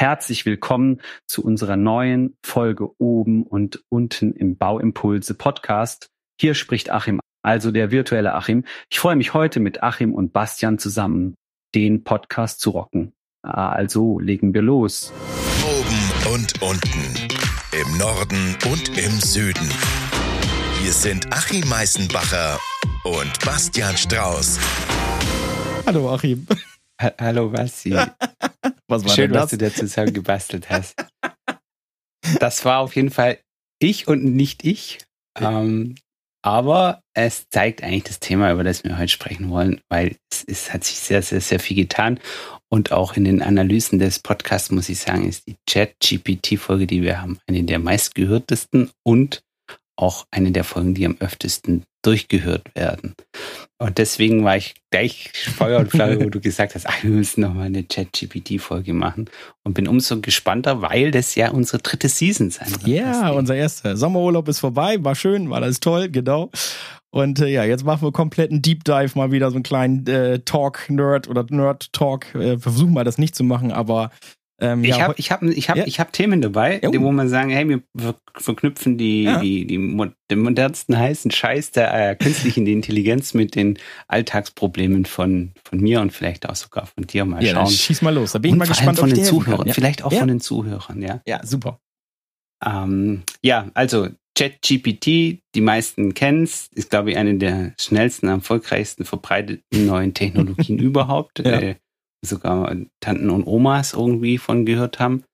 Herzlich willkommen zu unserer neuen Folge oben und unten im Bauimpulse Podcast. Hier spricht Achim, also der virtuelle Achim. Ich freue mich heute mit Achim und Bastian zusammen, den Podcast zu rocken. Also legen wir los. Oben und unten, im Norden und im Süden. Hier sind Achim Meißenbacher und Bastian Strauß. Hallo Achim. Ha Hallo Basti. Was war Schön, denn was das? du da zusammen gebastelt hast. Das war auf jeden Fall ich und nicht ich. Ähm, aber es zeigt eigentlich das Thema, über das wir heute sprechen wollen, weil es, es hat sich sehr, sehr, sehr viel getan. Und auch in den Analysen des Podcasts, muss ich sagen, ist die Chat-GPT-Folge, die wir haben, eine der meistgehörtesten und auch eine der Folgen, die am öftesten durchgehört werden. Und deswegen war ich gleich Feuer und Flamme, wo du gesagt hast, ach, wir müssen nochmal eine Chat-GPT-Folge machen. Und bin umso gespannter, weil das ja unsere dritte Season sein wird. Ja, unser erster Sommerurlaub ist vorbei, war schön, war alles toll, genau. Und äh, ja, jetzt machen wir komplett einen Deep Dive, mal wieder so einen kleinen äh, Talk-Nerd oder Nerd-Talk. Äh, wir versuchen mal das nicht zu machen, aber ähm, Ich ja, habe ich hab, ich hab, Ja. ich hab Themen dabei, Jo. die, wo man sagen, hey, wir ver verknüpfen die, Ja. die, die den modernsten heißen Scheiß der äh, künstlichen Intelligenz mit den Alltagsproblemen von, von mir und vielleicht auch sogar von dir. Mal ja, schauen. schieß mal los. Da bin ich und mal vor allem gespannt von den Zuhörern, Ja. vielleicht auch Ja. von den Zuhörern, ja. ja, super. Ähm, ja, also ChatGPT, die meisten kennen es, ist, glaube ich, eine der schnellsten, erfolgreichsten verbreiteten neuen Technologien überhaupt. Ja. Äh, sogar Tanten und Omas irgendwie von gehört haben.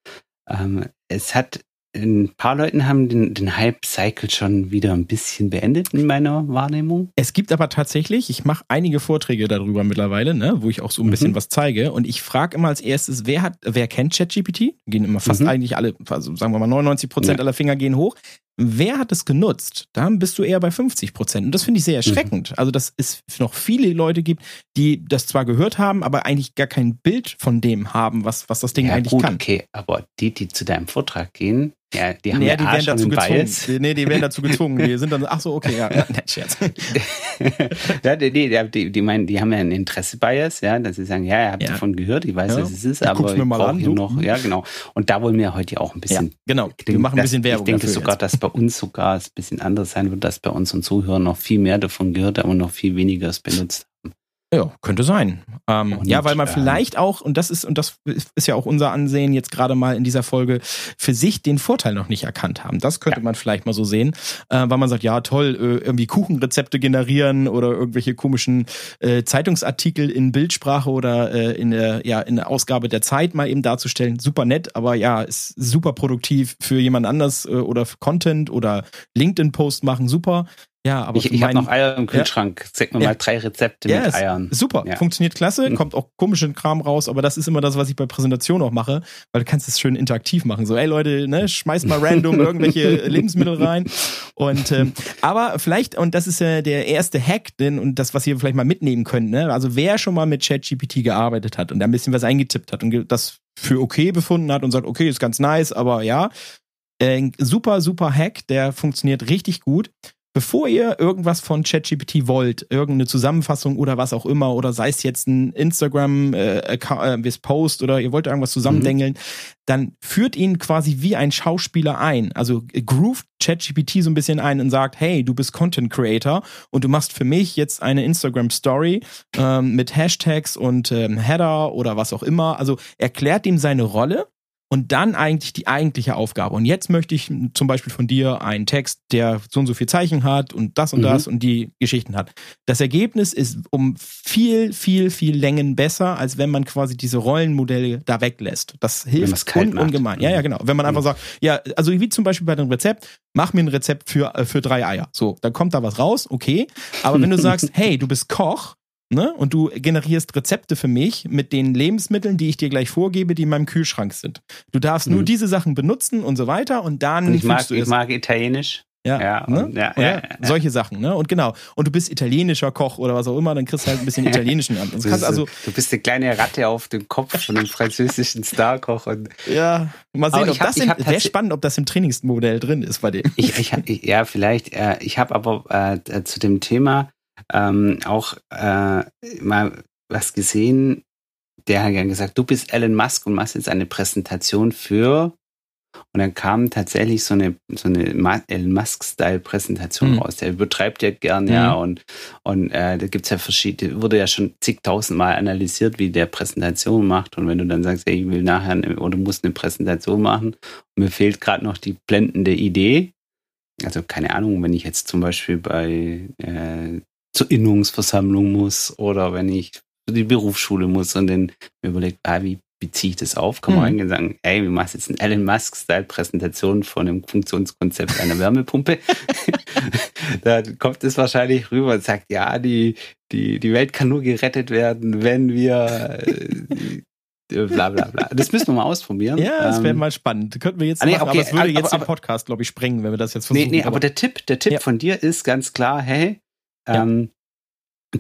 Ähm, es hat ein paar Leuten haben den, den Hype-Cycle schon wieder ein bisschen beendet in meiner Wahrnehmung. Es gibt aber tatsächlich, ich mache einige Vorträge darüber mittlerweile, ne, wo ich auch so ein bisschen Mhm. was zeige. Und ich frage immer als erstes, wer hat, wer kennt ChatGPT? Gehen immer fast Mhm. eigentlich alle, also sagen wir mal 99 Prozent Ja. aller Finger gehen hoch. Wer hat es genutzt? Da bist du eher bei 50 Prozent. Und das finde ich Mhm. sehr erschreckend. Also, dass es noch viele Leute gibt, die das zwar gehört haben, aber eigentlich gar kein Bild von dem haben, was, was das Ding ja, eigentlich gut, kann. okay, aber die, die zu deinem Vortrag gehen, ja, die haben Nee, ja die werden dazu gezwungen. Nee, die werden dazu gezwungen. Die sind dann, ach so, okay, ja, ja nett, Scherz. ja, die, die, die, meinen, die haben ja einen Interesse-Bias, ja, dass sie sagen, ja, ihr habt Ja. davon gehört, ich weiß, Ja. was es ist, Ich aber ich mal brauche hier noch, ja, genau. Und da wollen wir heute ja auch ein Ja, bisschen. genau. ich Wir denke, machen ein bisschen Werbung Ich denke sogar, jetzt. dass bei uns sogar es ein bisschen anders sein wird, dass bei unseren Zuhörern noch viel mehr davon gehört und noch viel weniger es benutzt Ja, könnte sein. Ähm, Und, ja, weil man ähm, vielleicht auch, und das ist, und das ist ja auch unser Ansehen jetzt gerade mal in dieser Folge, für sich den Vorteil noch nicht erkannt haben. Das könnte Ja. man vielleicht mal so sehen, äh, weil man sagt, ja toll, äh, irgendwie Kuchenrezepte generieren oder irgendwelche komischen äh, Zeitungsartikel in Bildsprache oder äh, in der, ja, in der Ausgabe der Zeit mal eben darzustellen. Super nett, aber ja, ist super produktiv für jemand anders äh, oder für Content oder LinkedIn-Post machen, super. Ja, aber Ich, ich habe noch Eier im Kühlschrank. Zeig mir Ja. mal drei Rezepte Ja, mit Eiern. Super, Ja. funktioniert klasse, Mhm. kommt auch komischen Kram raus, aber das ist immer das, was ich bei Präsentationen auch mache, weil du kannst es schön interaktiv machen. So, ey Leute, ne, schmeißt mal random irgendwelche Lebensmittel rein. Und ähm, aber vielleicht, und das ist ja der erste Hack, denn und das, was ihr vielleicht mal mitnehmen könnt, ne? Also wer schon mal mit ChatGPT gearbeitet hat und da ein bisschen was eingetippt hat und das für okay befunden hat und sagt, okay, ist ganz nice, aber ja. Äh, super, super Hack, der funktioniert richtig gut bevor ihr irgendwas von ChatGPT wollt, irgendeine Zusammenfassung oder was auch immer, oder sei es jetzt ein Instagram äh, äh, Post oder ihr wollt irgendwas zusammendengeln, dann führt ihn quasi wie ein Schauspieler ein. Also groovt ChatGPT so ein bisschen ein und sagt, hey, du bist Content Creator und du machst für mich jetzt eine Instagram Story ähm, mit Hashtags und ähm, Header oder was auch immer. Also erklärt ihm seine Rolle und dann eigentlich die eigentliche Aufgabe. Und jetzt möchte ich zum Beispiel von dir einen Text, der so und so viel Zeichen hat und das und Mhm. das und die Geschichten hat. Das Ergebnis ist um viel, viel, viel Längen besser, als wenn man quasi diese Rollenmodelle da weglässt. Das hilft un ungemein. Ja, ja, genau. Wenn man einfach Mhm. sagt, ja, also wie zum Beispiel bei dem Rezept, mach mir ein Rezept für, äh, für drei Eier. So, dann kommt da was raus, okay. Aber wenn du sagst, hey, du bist Koch, Ne? Und du generierst Rezepte für mich mit den Lebensmitteln, die ich dir gleich vorgebe, die in meinem Kühlschrank sind. Du darfst nur Mhm. diese Sachen benutzen und so weiter und dann Und ich mag, ich mag Italienisch. Ja, Ja, ne? und- ja, ja, solche Sachen, ne? Und genau. Und du bist italienischer Koch oder was auch immer, dann kriegst du halt ein bisschen italienischen an. Du also, du bist eine kleine Ratte auf dem Kopf von einem französischen Starkoch. Und ja, mal sehen, ob hab- das im, wäre spannend, ob das im Trainingsmodell drin ist bei dem. ich, ich hab, ja, vielleicht. Äh, ich habe aber äh, zu dem Thema ähm, auch äh, mal was gesehen der hat ja gesagt, du bist Elon Musk und machst jetzt eine Präsentation für und dann kam tatsächlich so eine, so eine Elon Musk-Style-Präsentation mhm. raus. Der übertreibt ja gern, mhm. ja, und, und äh, da gibt's ja verschiedene, wurde ja schon zigtausendmal analysiert, wie der Präsentation macht. Und wenn du dann sagst, ey, ich will nachher eine, oder muss eine Präsentation machen, mir fehlt gerade noch die blendende Idee. Also keine Ahnung, wenn ich jetzt zum Beispiel bei äh, zur Innungsversammlung muss oder wenn ich die Berufsschule muss und dann mir überlegt, ah, wie wie ziehe ich das auf? Kann man mhm. und sagen, ey, wir machen jetzt eine Elon Musk-Style-Präsentation von einem Funktionskonzept einer Wärmepumpe. da kommt es wahrscheinlich rüber und sagt, ja, die, die, die Welt kann nur gerettet werden, wenn wir äh, bla bla bla. Das müssen wir mal ausprobieren. Ja, das wäre ähm, mal spannend. Könnten wir jetzt ah, nee, machen, okay, aber es würde jetzt aber, den Podcast, glaube ich, sprengen, wenn wir das jetzt versuchen. Nee, nee, aber, aber der Tipp, der Tipp ja. von dir ist ganz klar, hey, ähm,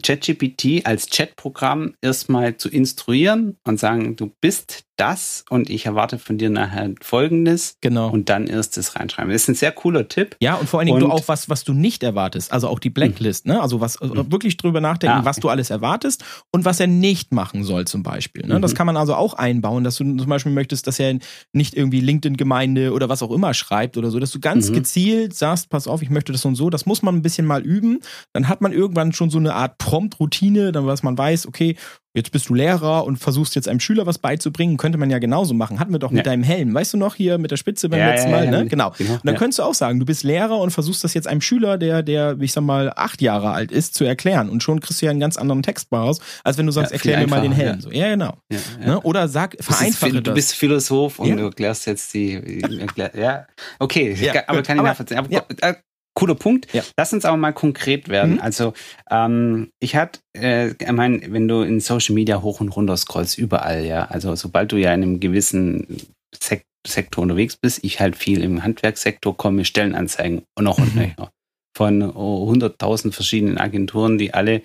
ChatGPT als Chatprogramm erstmal zu instruieren und sagen, du bist das und ich erwarte von dir nachher Folgendes. Genau. Und dann erst das reinschreiben. Das ist ein sehr cooler Tipp. Ja, und vor allen Dingen und, du auch was, was du nicht erwartest. Also auch die Blacklist, ne? Also was also wirklich drüber nachdenken, ja. was du alles erwartest und was er nicht machen soll, zum Beispiel. Ne? Mhm. Das kann man also auch einbauen, dass du zum Beispiel möchtest, dass er nicht irgendwie LinkedIn-Gemeinde oder was auch immer schreibt oder so, dass du ganz mhm. gezielt sagst, pass auf, ich möchte das und so. Das muss man ein bisschen mal üben. Dann hat man irgendwann schon so eine Art Prompt-Routine, dann was man weiß, okay, jetzt bist du Lehrer und versuchst jetzt einem Schüler was beizubringen, könnte man ja genauso machen. Hatten wir doch mit ja. deinem Helm, weißt du noch, hier mit der Spitze beim ja, letzten Mal, ne? Genau. genau. Und dann könntest du auch sagen, du bist Lehrer und versuchst das jetzt einem Schüler, der, der, ich sag mal, acht Jahre alt ist, zu erklären. Und schon kriegst du ja einen ganz anderen Text raus, als wenn du sagst, erklär mir mal den Helm. So, ja, genau. Ne? Oder sag, vereinfache das. Du bist Philosoph und du erklärst jetzt die, ja. Okay, aber kann ich nachvollziehen. Aber, äh, cooler Punkt. Ja. Lass uns aber mal konkret werden. Mhm. Also ähm, ich hatte, äh, ich meine, wenn du in Social Media hoch und runter scrollst, überall, ja. Also sobald du ja in einem gewissen Sek Sektor unterwegs bist, ich halt viel im Handwerkssektor komme, Stellenanzeigen und noch und mhm. nöcher. Von 100.000 verschiedenen Agenturen, die alle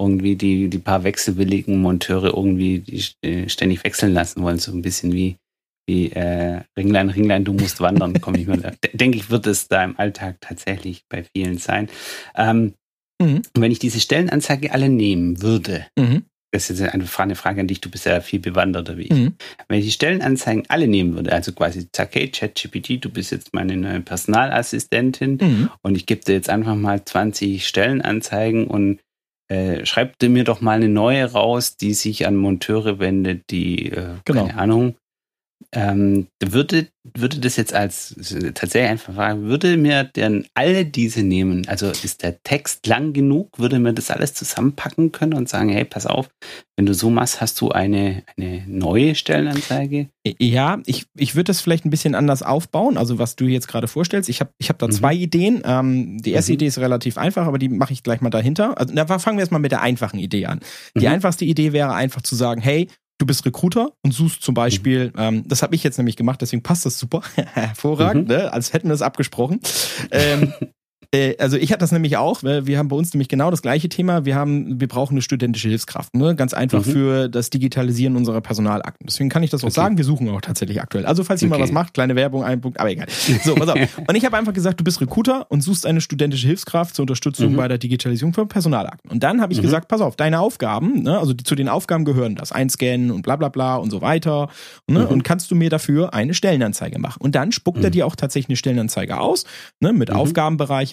irgendwie die, die paar wechselwilligen Monteure irgendwie die, äh, ständig wechseln lassen wollen, so ein bisschen wie wie äh, Ringlein, Ringlein, du musst wandern, komme ich mal. Denke ich, wird es da im Alltag tatsächlich bei vielen sein. Ähm, mhm. Wenn ich diese Stellenanzeige alle nehmen würde, mhm. das ist jetzt eine Frage an dich, du bist ja viel bewanderter wie ich. Mhm. Wenn ich die Stellenanzeigen alle nehmen würde, also quasi, sag, hey, ChatGPT, du bist jetzt meine neue Personalassistentin mhm. und ich gebe dir jetzt einfach mal 20 Stellenanzeigen und äh, schreib dir mir doch mal eine neue raus, die sich an Monteure wendet, die, äh, genau. keine Ahnung, ähm, würde, würde das jetzt als tatsächlich einfach fragen, würde mir denn alle diese nehmen? Also ist der Text lang genug? Würde mir das alles zusammenpacken können und sagen, hey, pass auf, wenn du so machst, hast du eine, eine neue Stellenanzeige? Ja, ich, ich würde das vielleicht ein bisschen anders aufbauen, also was du jetzt gerade vorstellst. Ich habe ich hab da mhm. zwei Ideen. Ähm, die erste mhm. Idee ist relativ einfach, aber die mache ich gleich mal dahinter. Also da fangen wir erstmal mit der einfachen Idee an. Die mhm. einfachste Idee wäre einfach zu sagen, hey, du bist Recruiter und suchst zum Beispiel, mhm. ähm, das habe ich jetzt nämlich gemacht, deswegen passt das super, hervorragend, mhm. ne? als hätten wir es abgesprochen. ähm, äh, also ich hatte das nämlich auch. Wir haben bei uns nämlich genau das gleiche Thema. Wir haben, wir brauchen eine studentische Hilfskraft. Ne? Ganz einfach mhm. für das Digitalisieren unserer Personalakten. Deswegen kann ich das auch okay. sagen. Wir suchen auch tatsächlich aktuell. Also falls ihr okay. mal was macht, kleine Werbung, ein Punkt, aber egal. So, pass auf. und ich habe einfach gesagt, du bist Recruiter und suchst eine studentische Hilfskraft zur Unterstützung mhm. bei der Digitalisierung von Personalakten. Und dann habe ich mhm. gesagt, pass auf, deine Aufgaben, ne? also zu den Aufgaben gehören das Einscannen und bla bla bla und so weiter. Ne? Mhm. Und kannst du mir dafür eine Stellenanzeige machen? Und dann spuckt er mhm. dir auch tatsächlich eine Stellenanzeige aus, ne? mit mhm.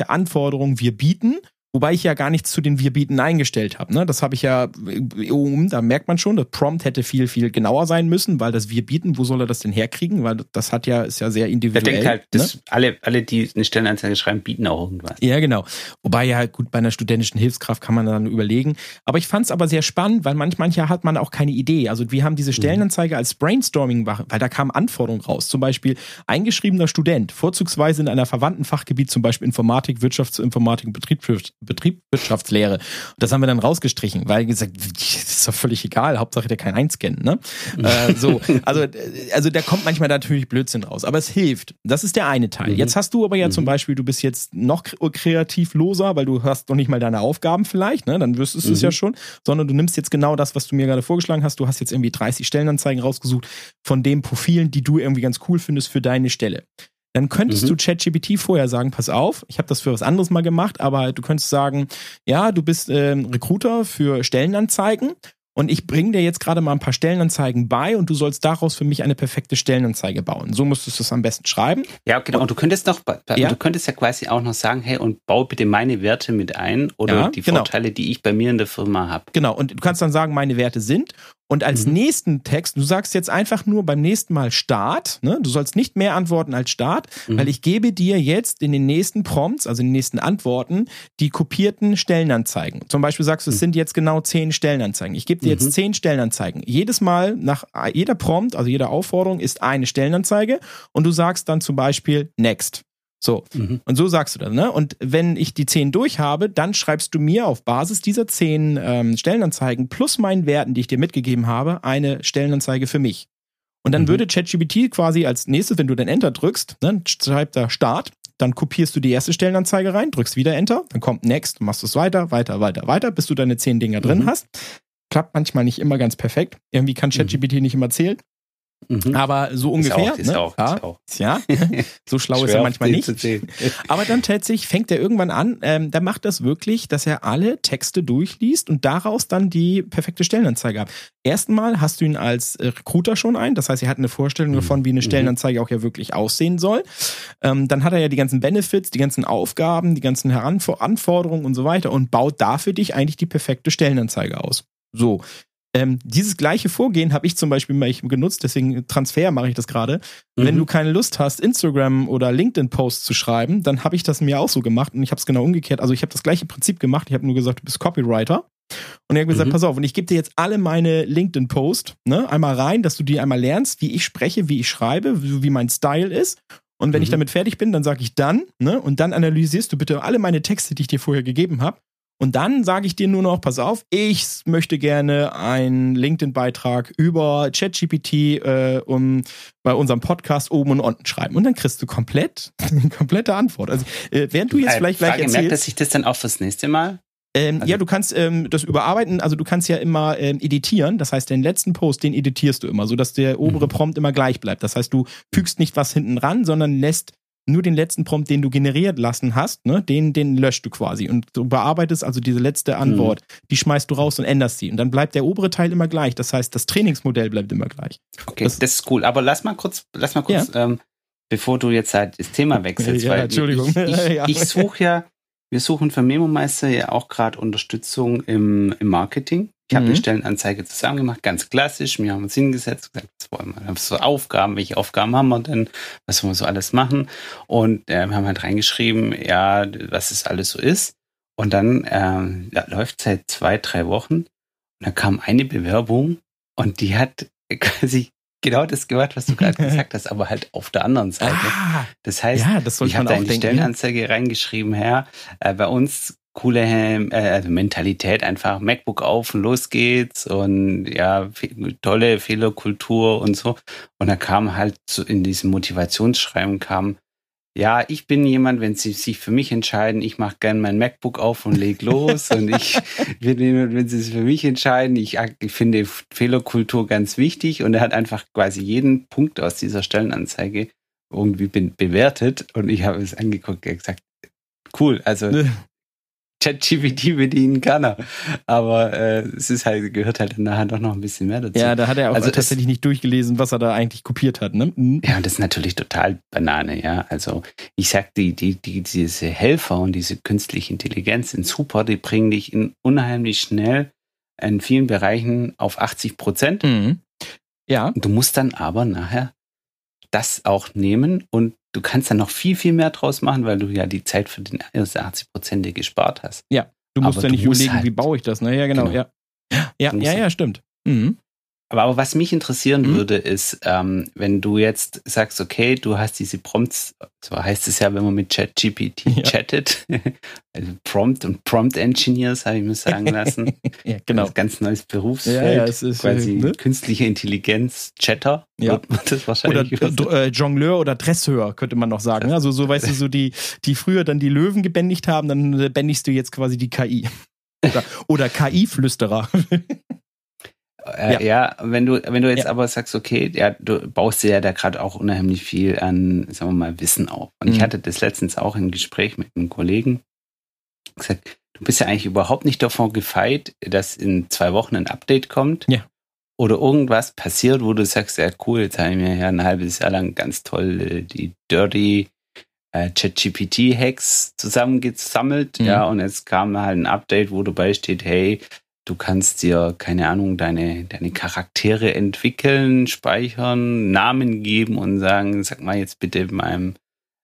Anforderungen, wir bieten. Wobei ich ja gar nichts zu den Wir bieten eingestellt habe. Ne? Das habe ich ja, um, da merkt man schon, das Prompt hätte viel, viel genauer sein müssen, weil das Wir bieten, wo soll er das denn herkriegen? Weil das hat ja, ist ja sehr individuell. Der denkt halt, ne? alle, alle, die eine Stellenanzeige schreiben, bieten auch irgendwas. Ja, genau. Wobei ja, gut, bei einer studentischen Hilfskraft kann man dann überlegen. Aber ich fand es aber sehr spannend, weil manch, mancher hat man auch keine Idee. Also wir haben diese mhm. Stellenanzeige als Brainstorming, weil da kamen Anforderungen raus. Zum Beispiel eingeschriebener Student, vorzugsweise in einer verwandten Fachgebiet, zum Beispiel Informatik, Wirtschaftsinformatik und Betriebswirtschaft Betriebswirtschaftslehre. Das haben wir dann rausgestrichen, weil gesagt, das ist doch völlig egal, Hauptsache der kann einscannen. Ne? äh, so, also, also da kommt manchmal natürlich Blödsinn raus, aber es hilft. Das ist der eine Teil. Mhm. Jetzt hast du aber ja mhm. zum Beispiel, du bist jetzt noch kreativloser, weil du hast noch nicht mal deine Aufgaben vielleicht, ne? dann wüsstest du es ja mhm. schon, sondern du nimmst jetzt genau das, was du mir gerade vorgeschlagen hast. Du hast jetzt irgendwie 30 Stellenanzeigen rausgesucht von den Profilen, die du irgendwie ganz cool findest für deine Stelle dann könntest mhm. du ChatGPT vorher sagen, pass auf, ich habe das für was anderes mal gemacht, aber du könntest sagen, ja, du bist ähm, Recruiter für Stellenanzeigen und ich bringe dir jetzt gerade mal ein paar Stellenanzeigen bei und du sollst daraus für mich eine perfekte Stellenanzeige bauen. So musstest du es am besten schreiben. Ja, genau. Und du könntest noch, ja? du könntest ja quasi auch noch sagen, hey, und bau bitte meine Werte mit ein oder ja, die genau. Vorteile, die ich bei mir in der Firma habe. Genau. Und du kannst dann sagen, meine Werte sind und als mhm. nächsten Text, du sagst jetzt einfach nur beim nächsten Mal Start, ne? du sollst nicht mehr antworten als Start, mhm. weil ich gebe dir jetzt in den nächsten Prompts, also in den nächsten Antworten, die kopierten Stellenanzeigen. Zum Beispiel sagst du, es mhm. sind jetzt genau zehn Stellenanzeigen. Ich gebe dir jetzt mhm. zehn Stellenanzeigen. Jedes Mal nach jeder Prompt, also jeder Aufforderung ist eine Stellenanzeige und du sagst dann zum Beispiel Next. So. Mhm. Und so sagst du das, ne? Und wenn ich die zehn durch habe, dann schreibst du mir auf Basis dieser zehn ähm, Stellenanzeigen plus meinen Werten, die ich dir mitgegeben habe, eine Stellenanzeige für mich. Und dann mhm. würde ChatGPT quasi als nächstes, wenn du dann Enter drückst, ne, schreibt da Start, dann kopierst du die erste Stellenanzeige rein, drückst wieder Enter, dann kommt Next, machst du es weiter, weiter, weiter, weiter, bis du deine zehn Dinger mhm. drin hast. Klappt manchmal nicht immer ganz perfekt. Irgendwie kann mhm. ChatGPT nicht immer zählen. Mhm. Aber so ungefähr. Ist auch, ist ne? auch, ist auch. Ja, so schlau ist er manchmal nicht. Aber dann tatsächlich fängt er irgendwann an, ähm, der macht das wirklich, dass er alle Texte durchliest und daraus dann die perfekte Stellenanzeige hat. Erstmal hast du ihn als Recruiter schon ein, das heißt, er hat eine Vorstellung mhm. davon, wie eine mhm. Stellenanzeige auch ja wirklich aussehen soll. Ähm, dann hat er ja die ganzen Benefits, die ganzen Aufgaben, die ganzen Anforderungen und so weiter und baut da für dich eigentlich die perfekte Stellenanzeige aus. So, ähm, dieses gleiche Vorgehen habe ich zum Beispiel mal genutzt, deswegen Transfer mache ich das gerade. Mhm. Wenn du keine Lust hast, Instagram oder LinkedIn-Posts zu schreiben, dann habe ich das mir auch so gemacht und ich habe es genau umgekehrt. Also ich habe das gleiche Prinzip gemacht. Ich habe nur gesagt, du bist Copywriter. Und er hat gesagt, mhm. pass auf, und ich gebe dir jetzt alle meine LinkedIn-Posts ne, einmal rein, dass du die einmal lernst, wie ich spreche, wie ich schreibe, wie, wie mein Style ist. Und wenn mhm. ich damit fertig bin, dann sage ich dann, ne, und dann analysierst du bitte alle meine Texte, die ich dir vorher gegeben habe. Und dann sage ich dir nur noch, pass auf, ich möchte gerne einen LinkedIn-Beitrag über ChatGPT äh, um bei unserem Podcast oben und unten schreiben. Und dann kriegst du komplett, komplette Antwort. Also äh, während du jetzt vielleicht gleich erzählst... Merkt, dass ich das dann auch fürs nächste Mal ähm, also ja, du kannst ähm, das überarbeiten, also du kannst ja immer ähm, editieren. Das heißt, den letzten Post, den editierst du immer, sodass der obere mhm. Prompt immer gleich bleibt. Das heißt, du fügst nicht was hinten ran, sondern lässt nur den letzten Prompt, den du generiert lassen hast, ne, den, den löscht du quasi. Und du bearbeitest also diese letzte Antwort, mhm. die schmeißt du raus und änderst sie. Und dann bleibt der obere Teil immer gleich. Das heißt, das Trainingsmodell bleibt immer gleich. Okay, das, das ist cool. Aber lass mal kurz, lass mal kurz, ja. ähm, bevor du jetzt halt das Thema wechselst, ja, weil Entschuldigung. ich, ich, ja. ich suche ja, wir suchen für Memo Meister ja auch gerade Unterstützung im, im Marketing. Ich habe mhm. eine Stellenanzeige zusammen gemacht, ganz klassisch. Wir haben uns hingesetzt gesagt, was wollen wir? Was so Aufgaben, welche Aufgaben haben wir denn? Was wollen wir so alles machen? Und äh, wir haben halt reingeschrieben, ja, was es alles so ist. Und dann äh, ja, läuft seit zwei, drei Wochen. Und da kam eine Bewerbung und die hat quasi genau das gemacht, was du gerade gesagt hast, aber halt auf der anderen Seite. Ah, das heißt, ja, das ich habe da in die Stellenanzeige reingeschrieben, Herr, äh, bei uns coole äh, also Mentalität einfach MacBook auf und los geht's und ja tolle Fehlerkultur und so und da kam halt so in diesem Motivationsschreiben kam ja, ich bin jemand, wenn Sie sich für mich entscheiden, ich mache gern mein MacBook auf und leg los. und ich bin jemand, wenn Sie sich für mich entscheiden, ich, ich finde Fehlerkultur ganz wichtig. Und er hat einfach quasi jeden Punkt aus dieser Stellenanzeige irgendwie bewertet. Und ich habe es angeguckt und gesagt, cool, also ChatGPT bedienen kann er. Aber äh, es ist halt, gehört halt nachher doch noch ein bisschen mehr dazu. Ja, da hat er auch also tatsächlich es, nicht durchgelesen, was er da eigentlich kopiert hat, ne? Mhm. Ja, und das ist natürlich total Banane, ja. Also ich sag, die, die, die, diese Helfer und diese künstliche Intelligenz sind super, die bringen dich in unheimlich schnell in vielen Bereichen auf 80 Prozent. Mhm. Ja. Du musst dann aber nachher das auch nehmen und du kannst dann noch viel, viel mehr draus machen, weil du ja die Zeit für den 80 Prozent gespart hast. Ja, du musst Aber ja nicht überlegen, halt, wie baue ich das, ne? Ja, genau, genau. ja. Ja, ja, ja, stimmt. Mhm. Aber, was mich interessieren mhm. würde, ist, ähm, wenn du jetzt sagst, okay, du hast diese Prompts, so heißt es ja, wenn man mit ChatGPT ja. chattet, also Prompt und Prompt Engineers, habe ich mir sagen lassen. ja, genau. Ein ganz neues Berufsfeld. Ja, ja, es ist, quasi ne? künstliche Intelligenz, Chatter. Ja. Wird das wahrscheinlich oder äh, Jongleur oder Dresseur, könnte man noch sagen. Also so, weißt du, so die, die früher dann die Löwen gebändigt haben, dann bändigst du jetzt quasi die KI. Oder, oder KI-Flüsterer. Äh, ja. ja. wenn du, wenn du jetzt ja. aber sagst, okay, ja, du baust dir ja da gerade auch unheimlich viel an, sagen wir mal, Wissen auf. Und mhm. ich hatte das letztens auch im Gespräch mit einem Kollegen gesagt, du bist ja eigentlich überhaupt nicht davon gefeit, dass in zwei Wochen ein Update kommt. Ja. Oder irgendwas passiert, wo du sagst, ja cool, jetzt habe ich mir ja ein halbes Jahr lang ganz toll äh, die Dirty äh, ChatGPT-Hacks zusammengesammelt. Mhm. Ja, und jetzt kam halt ein Update, wo dabei steht, hey, du kannst dir, keine Ahnung, deine, deine Charaktere entwickeln, speichern, Namen geben und sagen, sag mal jetzt bitte meinem,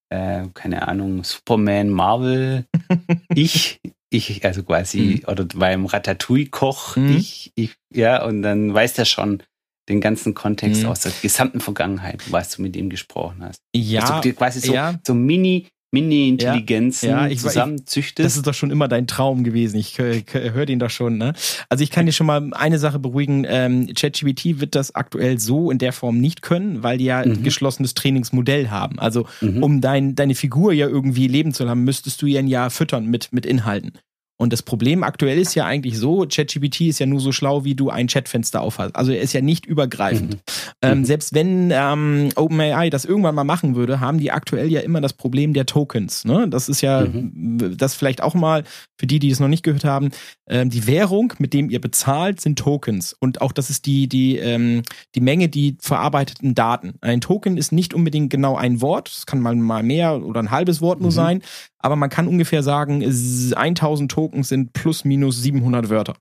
äh, keine Ahnung, Superman, Marvel, ich, ich, also quasi, oder beim Ratatouille-Koch, Mhm. ich, ich, ja, und dann weiß der schon den ganzen Kontext Mhm. aus der gesamten Vergangenheit, was du mit ihm gesprochen hast. Ja, dass du dir quasi so, ja. so Mini, Mini-Intelligenzen Ja, ja, zusammenzüchtest. Das ist doch schon immer dein Traum gewesen. Ich äh, höre den doch schon. Ne? Also ich kann dir schon mal eine Sache beruhigen. Ähm, ChatGPT wird das aktuell so in der Form nicht können, weil die ja ein Mhm. geschlossenes Trainingsmodell haben. Also Mhm. um dein, deine Figur ja irgendwie leben zu haben, müsstest du ja füttern mit, mit Inhalten. Und das Problem aktuell ist ja eigentlich so, ChatGPT ist ja nur so schlau, wie du ein Chatfenster aufhast. Also er ist ja nicht übergreifend. Ähm, Mhm. Selbst wenn ähm, OpenAI das irgendwann mal machen würde, haben die aktuell ja immer das Problem der Tokens. Ne? Das ist ja, Mhm. das vielleicht auch mal für die, die es noch nicht gehört haben, ähm, die Währung, mit dem ihr bezahlt, sind Tokens. Und auch das ist die, die, ähm, die Menge, die verarbeiteten Daten. Ein Token ist nicht unbedingt genau ein Wort, es kann mal, mal mehr oder ein halbes Wort nur Mhm. sein, aber man kann ungefähr sagen, es- 1000 Tokens sind plus minus 700 Wörter.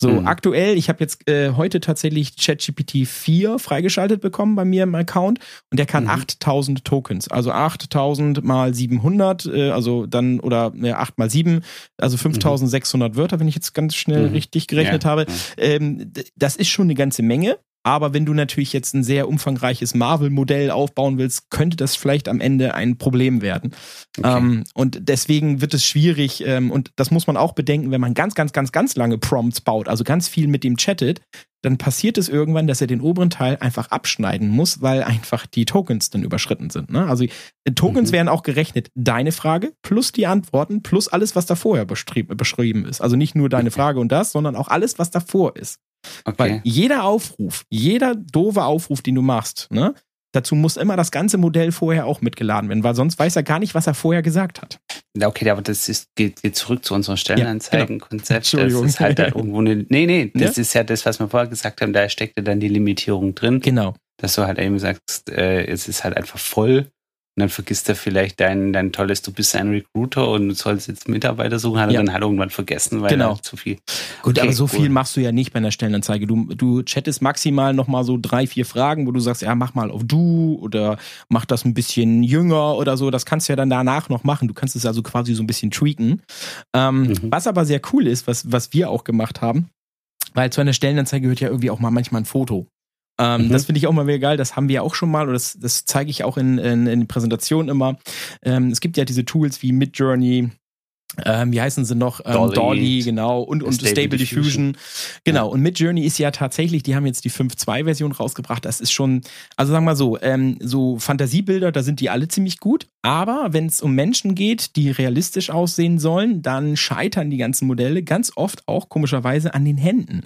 So, Mhm. aktuell, ich habe jetzt äh, heute tatsächlich ChatGPT 4 freigeschaltet bekommen bei mir im Account und der kann Mhm. 8000 Tokens, also 8000 mal 700, äh, also dann, oder ja, 8 mal 7, also 5600 Wörter, wenn ich jetzt ganz schnell Mhm. richtig gerechnet Ja, habe. ja. Ähm, das ist schon eine ganze Menge. Aber wenn du natürlich jetzt ein sehr umfangreiches Marvel-Modell aufbauen willst, könnte das vielleicht am Ende ein Problem werden. Okay. Ähm, und deswegen wird es schwierig, ähm, und das muss man auch bedenken, wenn man ganz, ganz, ganz, ganz lange Prompts baut, also ganz viel mit dem chattet, dann passiert es irgendwann, dass er den oberen Teil einfach abschneiden muss, weil einfach die Tokens dann überschritten sind. Ne? Also äh, Tokens Mhm. werden auch gerechnet, deine Frage plus die Antworten plus alles, was da vorher beschrieben, ist. Also nicht nur deine. Frage und das, sondern auch alles, was davor ist. Weil okay. jeder Aufruf, jeder doofe Aufruf, den du machst, ne, dazu muss immer das ganze Modell vorher auch mitgeladen werden, weil sonst weiß er gar nicht, was er vorher gesagt hat. Ja, okay, aber das ist, geht, geht zurück zu unserem Stellenanzeigenkonzept. das Entschuldigung. ist halt da irgendwo eine. Nee, nee, das ist ja das, was wir vorher gesagt haben, da steckt ja dann die Limitierung drin, Genau. dass du halt eben sagst, äh, es ist halt einfach voll. Und dann vergisst er vielleicht dein, dein tolles, du bist ein Recruiter und du sollst jetzt Mitarbeiter suchen, hat er Ja. dann halt irgendwann vergessen, weil Genau. er zu viel. Gut, Okay, aber so cool. viel machst du ja nicht bei einer Stellenanzeige. Du, du chattest maximal nochmal so drei, vier Fragen, wo du sagst, ja, mach mal auf du oder mach das ein bisschen jünger oder so. Das kannst du ja dann danach noch machen. Du kannst es also quasi so ein bisschen tweaken. Ähm, Mhm. Was aber sehr cool ist, was, was wir auch gemacht haben, weil zu einer Stellenanzeige gehört ja irgendwie auch mal manchmal ein Foto. Ähm, Mhm. Das finde ich auch mal mega geil. Das haben wir auch schon mal und das, das zeige ich auch in, in, in Präsentationen immer. Ähm, es gibt ja diese Tools wie Midjourney, ähm, wie heißen sie noch? Ähm, Dolly. Dolly, genau, und, und Stable Stable, Diffusion. Diffusion. Genau, und Midjourney ist ja tatsächlich, die haben jetzt die 5.2-Version rausgebracht. Das ist schon, also sagen wir mal so, ähm, so Fantasiebilder, da sind die alle ziemlich gut. Aber wenn es um Menschen geht, die realistisch aussehen sollen, dann scheitern die ganzen Modelle ganz oft auch komischerweise an den Händen.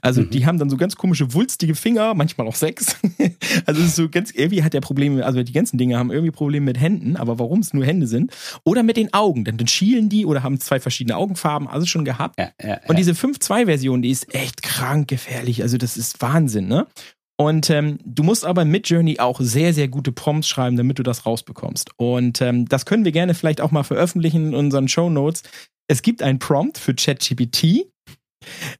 Also Mhm. die haben dann so ganz komische, wulstige Finger, manchmal auch sechs. also es ist so ganz, irgendwie hat der Probleme, also die ganzen Dinge haben irgendwie Probleme mit Händen, aber warum es nur Hände sind. Oder mit den Augen, denn dann schielen die oder haben zwei verschiedene Augenfarben, also schon gehabt. Ja, ja, Und diese 5.2-Version, die ist echt krank gefährlich. Also das ist Wahnsinn, ne? Und ähm, du musst aber mit Journey auch sehr, sehr gute Prompts schreiben, damit du das rausbekommst. Und ähm, das können wir gerne vielleicht auch mal veröffentlichen in unseren Show Notes. Es gibt ein Prompt für ChatGPT,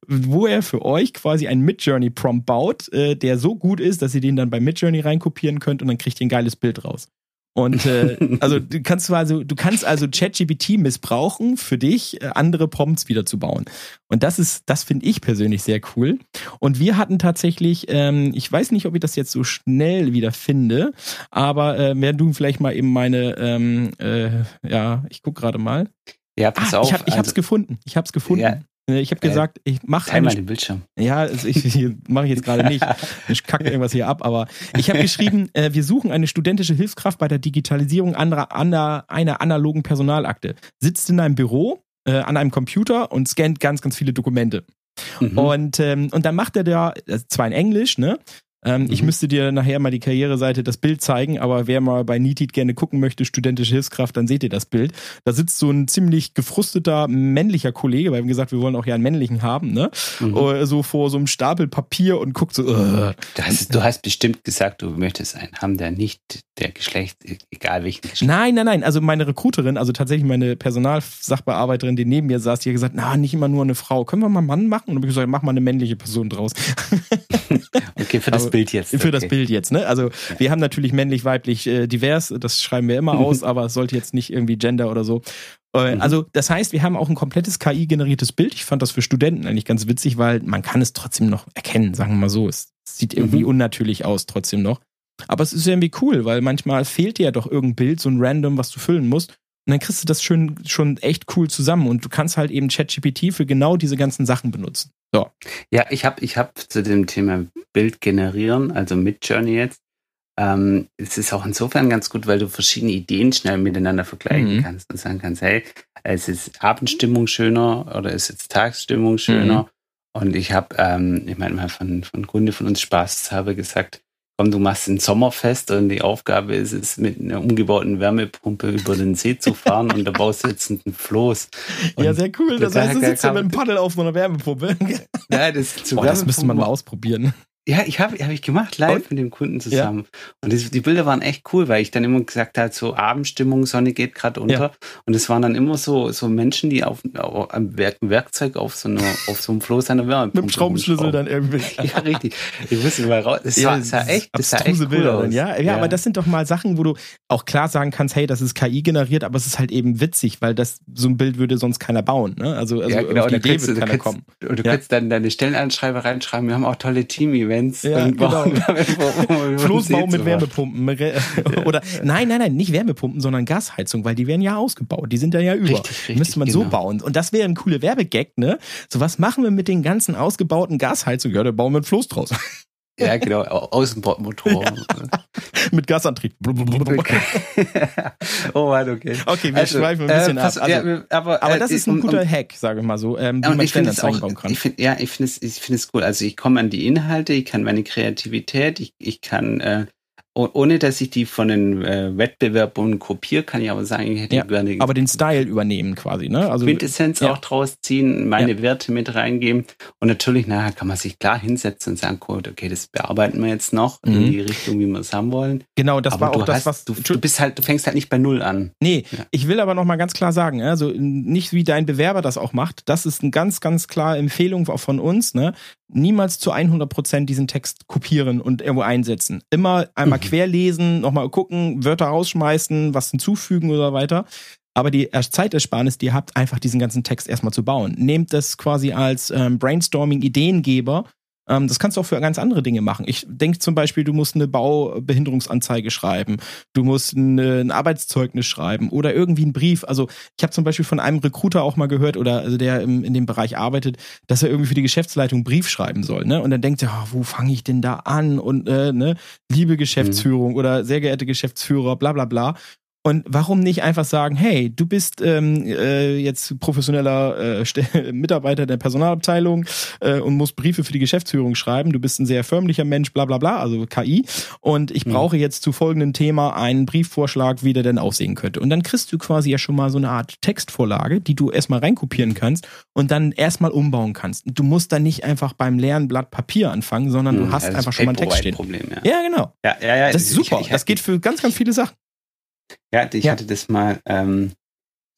wo er für euch quasi einen Midjourney-Prompt baut, äh, der so gut ist, dass ihr den dann bei Midjourney reinkopieren könnt und dann kriegt ihr ein geiles Bild raus. Und äh, also du kannst also du kannst also ChatGPT missbrauchen für dich äh, andere Prompts wieder zu bauen. Und das ist das finde ich persönlich sehr cool. Und wir hatten tatsächlich ähm, ich weiß nicht, ob ich das jetzt so schnell wieder finde, aber äh, während du vielleicht mal eben meine ähm, äh, ja ich guck gerade mal. ja, pass Ah, auf. ich habe ich hab's also, gefunden. Ich hab's gefunden. Ja. Äh, Ich habe Äh, gesagt, ich mache teil mal eine den Bildschirm. ja, also ich, mache ich jetzt gerade nicht. Ich kacke irgendwas hier ab, aber ich habe geschrieben, äh, wir suchen eine studentische Hilfskraft bei der Digitalisierung anderer, einer, einer analogen Personalakte. Sitzt in einem Büro äh, an einem Computer und scannt ganz, ganz viele Dokumente. Mhm. Und, ähm, und dann macht er da, zwar in Englisch, ne? Ähm, Mhm. Ich müsste dir nachher mal die Karriereseite, das Bild zeigen, aber wer mal bei Neatit gerne gucken möchte, studentische Hilfskraft, dann seht ihr das Bild. Da sitzt so ein ziemlich gefrusteter männlicher Kollege, weil wir haben gesagt, wir wollen auch ja einen männlichen haben, ne? Mhm. Äh, So vor so einem Stapel Papier und guckt so, äh. Du, hast, du hast bestimmt gesagt, du möchtest einen haben, der nicht der Geschlecht, egal welchen Geschlecht. Nein, nein, nein. Also meine Recruiterin, also tatsächlich meine Personalsachbearbeiterin, die neben mir saß, die hat gesagt, na, nicht immer nur eine Frau. Können wir mal einen Mann machen? Und dann habe ich gesagt, mach mal eine männliche Person draus. Okay, für das Aber Bild jetzt. Für okay. das Bild jetzt, ne? Also wir haben natürlich männlich, weiblich, äh, divers, das schreiben wir immer aus, aber es sollte jetzt nicht irgendwie Gender oder so. Äh, Mhm. Also das heißt, wir haben auch ein komplettes KI-generiertes Bild. Ich fand das für Studenten eigentlich ganz witzig, weil man kann es trotzdem noch erkennen, sagen wir mal so. Es sieht irgendwie Mhm. unnatürlich aus trotzdem noch. Aber es ist irgendwie cool, weil manchmal fehlt dir ja doch irgendein Bild, so ein Random, was du füllen musst. Und dann kriegst du das schon, schon echt cool zusammen und du kannst halt eben ChatGPT für genau diese ganzen Sachen benutzen. So. Ja, ich habe ich hab zu dem Thema Bild generieren, also mit Journey jetzt, ähm, es ist auch insofern ganz gut, weil du verschiedene Ideen schnell miteinander vergleichen Mhm. kannst und sagen kannst, hey, es ist Abendstimmung schöner oder es ist Tagsstimmung schöner. Und ich habe, ähm, ich meine mal von, von Kunde von uns Spaß habe gesagt, komm, du machst ein Sommerfest und die Aufgabe ist es, mit einer umgebauten Wärmepumpe über den See zu fahren und da baust du jetzt einen Floß. Und ja, sehr cool. Das da- heißt, du sitzt ja mit einem Paddel auf so einer Wärmepumpe. Ja, das, zu Oh, das müsste man mal ausprobieren. Ja, ich habe hab ich gemacht, live mit dem Kunden zusammen. Und das, die Bilder waren echt cool, weil ich dann immer gesagt habe, so Abendstimmung, Sonne geht gerade unter. Ja. Und es waren dann immer so, so Menschen, die auf, auf am Werk, Werkzeug auf so, einer, auf so einem Floß einer Wärmepumpe Mit dem Schraubenschlüssel dann irgendwie. Ja, richtig. Ich wusste mal raus. Das sah, sah echt, das sah echt cool Bilder aus. dann, ja? ja? aber das sind doch mal Sachen, wo du auch klar sagen kannst, hey, das ist KI generiert, aber es ist halt eben witzig, weil das so ein Bild würde sonst keiner bauen. Ne? Also, also ja, genau. die Idee wird keiner kommen. und du Ja. kannst dann deine Stellenanschreiber reinschreiben. Wir haben auch tolle Team-Events. Ja, und genau. Floßbau mit. Wärmepumpen. Oder nein, nein, nein, nicht Wärmepumpen, sondern Gasheizung, weil die werden ja ausgebaut. Die sind ja ja über. Richtig, richtig, Müsste man so genau. bauen. Und das wäre ein cooler Werbegag, ne? So, was machen wir mit den ganzen ausgebauten Gasheizungen? Ja, da bauen wir einen Floß draus. Ja, genau. Au- Außenbordmotor. mit Gasantrieb. oh Mann, okay. Okay, wir Also, schweifen ein bisschen äh, ab. Also, ja, aber, aber äh, das ist ein guter Hack, sage ich mal so, ähm, wie Ja, man Stellenanzeigen bauen kann. ich finde, ja, ich finde es, ich es cool. Also ich komme an die Inhalte, ich kann meine Kreativität, ich, ich kann, äh, oh- ohne dass ich die von den äh, Wettbewerbern kopiere, kann ich aber sagen, ich hätte Ja, gerne aber den Style übernehmen quasi, ne? Also Quintessenz ja. auch draus ziehen, meine Werte mit reingeben und natürlich nachher kann man sich klar hinsetzen und sagen, gut, okay, das bearbeiten wir jetzt noch Mhm. in die Richtung, wie wir es haben wollen. genau, das aber war auch das, hast, was du, du bist halt, du fängst halt nicht bei Null an. Nee, Ja. ich will aber noch mal ganz klar sagen, also nicht wie dein Bewerber das auch macht. Das ist eine ganz, ganz klare Empfehlung auch von uns. Ne? Niemals zu 100 Prozent diesen Text kopieren und irgendwo einsetzen. Immer einmal Mhm. querlesen, noch mal gucken, Wörter rausschmeißen, was hinzufügen oder weiter. Aber die Er- Zeitersparnis, die ihr habt, einfach diesen ganzen Text erstmal zu bauen. Nehmt das quasi als ähm, Brainstorming-Ideengeber. Ähm, das kannst du auch für ganz andere Dinge machen. Ich denke zum Beispiel, du musst eine Baubehinderungsanzeige schreiben, du musst eine, ein Arbeitszeugnis schreiben oder irgendwie einen Brief. Also ich habe zum Beispiel von einem Recruiter auch mal gehört, oder also der im, in dem Bereich arbeitet, dass er irgendwie für die Geschäftsleitung einen Brief schreiben soll. Ne? Und dann denkt er, ah, wo fange ich denn da an? Und äh, ne, liebe Geschäftsführung oder sehr geehrte Geschäftsführer, bla bla bla. Und warum nicht einfach sagen, hey, du bist ähm, äh, jetzt professioneller äh, Mitarbeiter der Personalabteilung äh, und musst Briefe für die Geschäftsführung schreiben. Du bist ein sehr förmlicher Mensch, bla bla bla, also KI. Und ich Mhm. brauche jetzt zu folgendem Thema einen Briefvorschlag, wie der denn aussehen könnte. Und dann kriegst du quasi ja schon mal so eine Art Textvorlage, die du erstmal reinkopieren kannst und dann erstmal umbauen kannst. Du musst dann nicht einfach beim leeren Blatt Papier anfangen, sondern du Hm, hast ja, einfach schon mal einen Text stehen. Problem, ja. Ja, genau. Ja, ja, ja. Das ist ich- super. ich- das geht für ganz, ganz viele Sachen. Ja, ich Ja. hatte das mal ähm,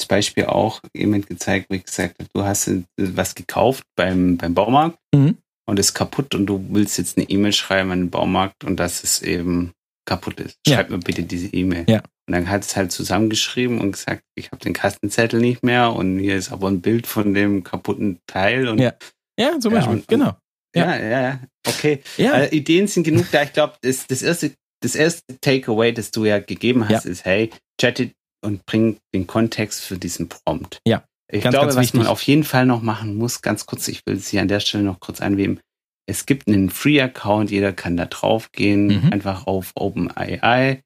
als Beispiel auch jemand gezeigt, wo ich gesagt habe, du hast äh, was gekauft beim, beim Baumarkt Mhm. und ist kaputt und du willst jetzt eine E-Mail schreiben an den Baumarkt und dass es eben kaputt ist. Ja. Schreib mir bitte diese E-Mail. Ja. Und dann hat es halt zusammengeschrieben und gesagt, ich habe den Kastenzettel nicht mehr und hier ist aber ein Bild von dem kaputten Teil und Ja. Ja, zum Ja, Beispiel. und- genau. ja, ja, ja. Okay. Ja. Äh, Ideen sind genug da. Ich glaube, das, das erste, das erste Takeaway, das du ja gegeben hast, ist, hey, chat it und bring den Kontext für diesen Prompt. Ja, Ich ganz, glaube, ganz was wichtig. man auf jeden Fall noch machen muss, ganz kurz, ich will es hier an der Stelle noch kurz einweben. Es gibt einen Free-Account, jeder kann da drauf gehen, Mhm. einfach auf OpenAI,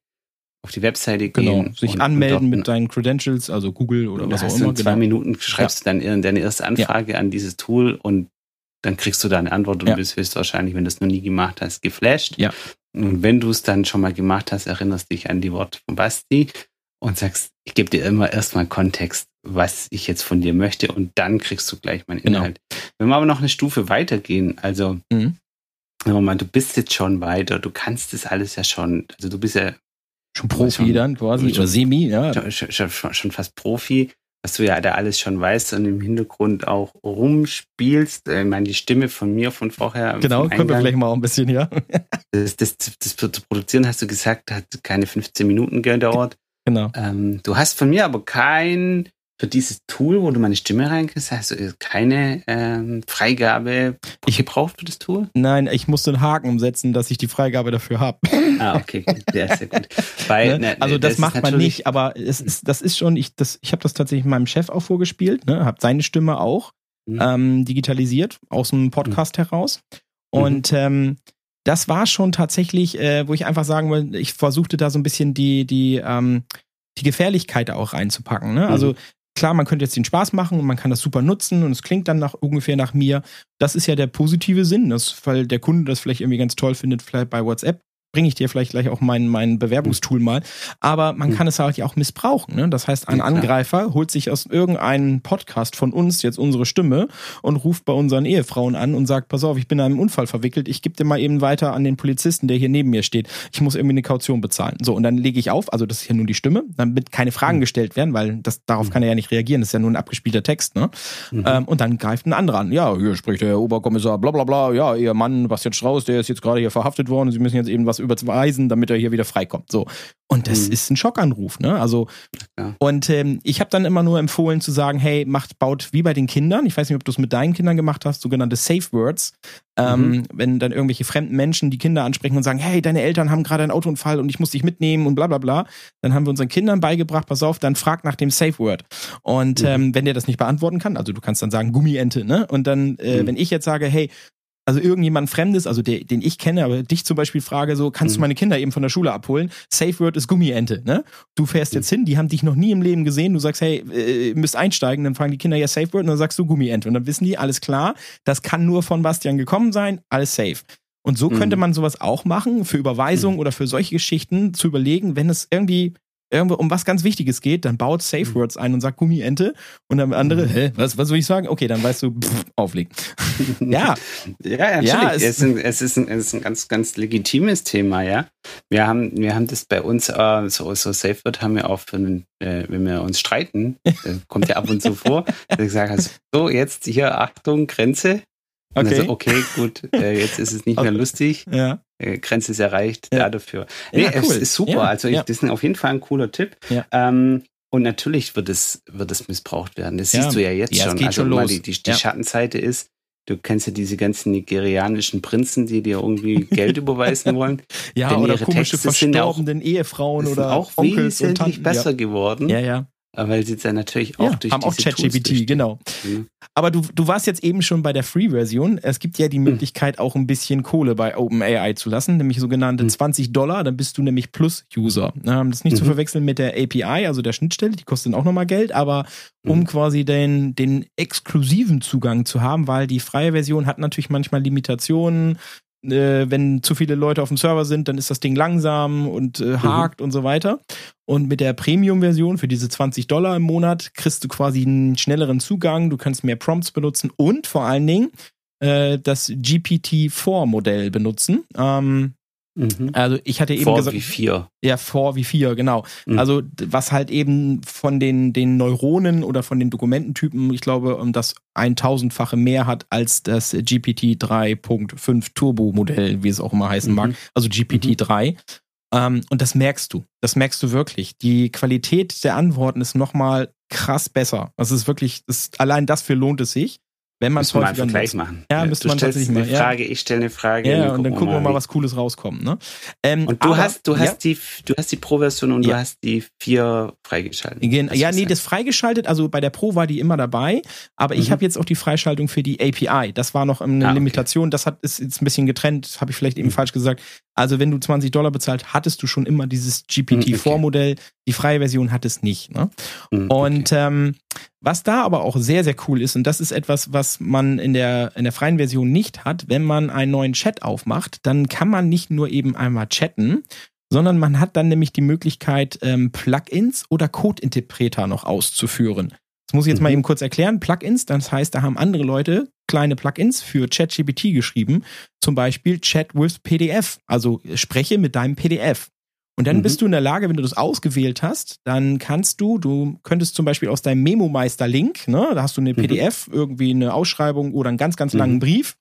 auf die Webseite Genau. gehen. Sich und- anmelden und mit deinen Credentials, also Google oder was auch immer. in zwei Genau. Minuten schreibst du dann deine erste Anfrage an dieses Tool und dann kriegst du da eine Antwort und Ja. bist höchstwahrscheinlich, wenn du es noch nie gemacht hast, geflasht. Ja. Und wenn du es dann schon mal gemacht hast, erinnerst dich an die Worte von Basti und sagst, ich gebe dir immer erstmal Kontext, was ich jetzt von dir möchte und dann kriegst du gleich meinen Genau. Inhalt. Wenn wir aber noch eine Stufe weitergehen, also Mhm. mal, du bist jetzt schon weiter, du kannst das alles ja schon, also du bist ja Schon Profi Schon- dann quasi, schon- oder Semi, ja. schon, schon, schon fast Profi, was du ja da alles schon weißt und im Hintergrund auch rumspielst. Äh, Ich meine, die Stimme von mir von vorher. Genau, können wir vielleicht mal auch ein bisschen, ja. Das, das, das zu produzieren, hast du gesagt, hat keine 15 Minuten gedauert. Genau. Ähm, du hast von mir aber kein, für dieses Tool, wo du meine Stimme reinkriegst, hast du keine ähm, Freigabe Ich- gebraucht für das Tool? Nein, ich musste einen Haken umsetzen, dass ich die Freigabe dafür habe. Ah, okay, ja, sehr gut. Weil, Ne? ne, Also das, ist macht man nicht, aber es ist, das ist schon, ich, das, ich habe das tatsächlich meinem Chef auch vorgespielt, ne? habe seine Stimme auch Mhm. ähm, digitalisiert aus dem Podcast heraus. Und ähm, das war schon tatsächlich, äh, wo ich einfach sagen will, ich versuchte da so ein bisschen die, die, ähm, die Gefährlichkeit auch reinzupacken. Ne? Mhm. Also klar, man könnte jetzt den Spaß machen und man kann das super nutzen und es klingt dann nach ungefähr nach mir. Das ist ja der positive Sinn, das, weil der Kunde das vielleicht irgendwie ganz toll findet, vielleicht bei WhatsApp. Bringe ich dir vielleicht gleich auch mein, mein Bewerbungstool mal. Aber man Mhm. kann es halt ja auch missbrauchen. Ne? Das heißt, ein. Angreifer holt sich aus irgendeinem Podcast von uns jetzt unsere Stimme und ruft bei unseren Ehefrauen an und sagt, pass auf, ich bin in einem Unfall verwickelt, ich gebe dir mal eben weiter an den Polizisten, der hier neben mir steht. Ich muss irgendwie eine Kaution bezahlen. So, und dann lege ich auf, also das ist ja nur die Stimme, damit keine Fragen Mhm. gestellt werden, weil das, darauf Mhm. kann er ja nicht reagieren, das ist ja nur ein abgespielter Text, ne? Mhm. Ähm, und dann greift ein anderer an. Ja, hier spricht der Oberkommissar, bla bla bla, ja, ihr Mann, Bastian Strauß, der ist jetzt gerade hier verhaftet worden, Sie müssen jetzt eben was überweisen, damit er hier wieder freikommt. So. Und das Mhm. ist ein Schockanruf, ne? Also, Ja. und ähm, ich habe dann immer nur empfohlen zu sagen, hey, macht, baut wie bei den Kindern, ich weiß nicht, ob du es mit deinen Kindern gemacht hast, sogenannte Safe Words. Ähm, Mhm. Wenn dann irgendwelche fremden Menschen die Kinder ansprechen und sagen, hey, deine Eltern haben gerade einen Autounfall und ich muss dich mitnehmen und bla bla bla, dann haben wir unseren Kindern beigebracht, pass auf, dann frag nach dem Safe Word. Und Mhm. ähm, wenn der das nicht beantworten kann, also du kannst dann sagen Gummiente, ne? Und dann, äh, Mhm. wenn ich jetzt sage, hey, also irgendjemand Fremdes, also der, den ich kenne, aber dich zum Beispiel frage, so, kannst du Mhm. meine Kinder eben von der Schule abholen? Safe Word ist Gummiente, ne? Du fährst Mhm. jetzt hin, die haben dich noch nie im Leben gesehen, du sagst, hey, äh, müsst einsteigen, dann fragen die Kinder ja Safe Word und dann sagst du Gummiente. Und dann wissen die, alles klar, das kann nur von Bastian gekommen sein, alles safe. Und so Mhm. könnte man sowas auch machen, für Überweisung oder für solche Geschichten zu überlegen, wenn es irgendwie irgendwo um was ganz Wichtiges geht, dann baut Safe Words ein und sagt Gummiente und dann andere, Mhm. hä, was, was soll ich sagen? Okay, dann weißt du, pff, auflegen. ja, Ja, ja, Ja, natürlich. es- es, ist ein, es, ist ein, es ist ein ganz, ganz legitimes Thema, ja. Wir haben, wir haben das bei uns, äh, so, so Safe Word haben wir auch einen, äh, wenn wir uns streiten, äh, kommt ja ab und zu vor, dass ich sage, also, so, jetzt hier, Achtung, Grenze. Okay. dann so, okay, gut, äh, jetzt ist es nicht mehr lustig. ja. Äh, Grenze ist erreicht, Ja. dafür. Nee, Ja, es cool. ist super. Ja, also ich, das ist auf jeden Fall ein cooler Tipp. Ähm, und natürlich wird es, wird es missbraucht werden. Das siehst du ja jetzt es schon. also schon mal die, die, die. Schattenseite ist, du kennst ja diese ganzen nigerianischen Prinzen, die dir irgendwie Geld überweisen wollen. Ja, Denn oder komische Texte sind ja auch- verstorbenen Ehefrauen sind oder auch Onkels und wesentlich Tanten. besser geworden, Ja, ja. Ja. weil sie dann natürlich auch ja durch haben auch ChatGPT, genau. Mhm. Aber du, du warst jetzt eben schon bei der Free-Version. Es gibt ja die Möglichkeit, auch ein bisschen Kohle bei OpenAI zu lassen, nämlich sogenannte Mhm. 20 Dollar. Dann bist du nämlich Plus-User. Ähm, Das ist nicht zu Mhm. verwechseln mit der API, also der Schnittstelle. Die kostet auch nochmal Geld, aber um Mhm. quasi den, den exklusiven Zugang zu haben, weil die freie Version hat natürlich manchmal Limitationen. Äh, wenn zu viele Leute auf dem Server sind, dann ist das Ding langsam und Mhm. äh, hakt und so weiter. Und mit der Premium-Version für diese 20 Dollar im Monat kriegst du quasi einen schnelleren Zugang, du kannst mehr Prompts benutzen und vor allen Dingen äh, das GPT-4-Modell benutzen. Ähm, Mhm. also ich hatte eben Vor gesagt, wie vier. ja, 4 wie 4, genau. Mhm. Also was halt eben von den, den Neuronen oder von den Dokumententypen, ich glaube, um das 1000-fache mehr hat als das GPT 3.5 Turbo-Modell, wie es auch immer heißen Mhm. mag, also GPT 3. Ähm, und das merkst du. Das merkst du wirklich. Die Qualität der Antworten ist nochmal krass besser. Das ist wirklich, das, allein dafür lohnt es sich, wenn man es mal einen Vergleich nutzt. machen. Ja, müsste du man tatsächlich eine mal, ja. Frage, ich stelle eine Frage. Ja, und dann gucken wir mal, was Cooles rauskommt. Ne? Ähm, Und du aber- hast, du ja? hast die, du hast die Pro-Version und Ja. du hast die vier freigeschaltet. Gen- Ja, nee, das freigeschaltet, also bei der Pro war die immer dabei, aber ich Mhm. habe jetzt auch die Freischaltung für die API. Das war noch eine Ah, okay. Limitation, das hat ist jetzt ein bisschen getrennt, das habe ich vielleicht eben Mhm. falsch gesagt. Also wenn du 20 Dollar bezahlt, hattest du schon immer dieses GPT-4-Modell. Die freie Version hat es nicht. Ne? Mhm, Und ähm, was da aber auch sehr, sehr cool ist, und das ist etwas, was man in der, in der freien Version nicht hat, wenn man einen neuen Chat aufmacht, dann kann man nicht nur eben einmal chatten, sondern man hat dann nämlich die Möglichkeit, ähm, Plugins oder Codeinterpreter noch auszuführen. Das muss ich jetzt mal Mhm. eben kurz erklären. Plugins, das heißt, da haben andere Leute kleine Plugins für ChatGPT geschrieben. Zum Beispiel Chat with PDF, also spreche mit deinem PDF. Und dann Mhm. bist du in der Lage, wenn du das ausgewählt hast, dann kannst du, du könntest zum Beispiel aus deinem Memo-Meister-Link, ne, da hast du eine Mhm. PDF, irgendwie eine Ausschreibung oder einen ganz, ganz langen Mhm. Brief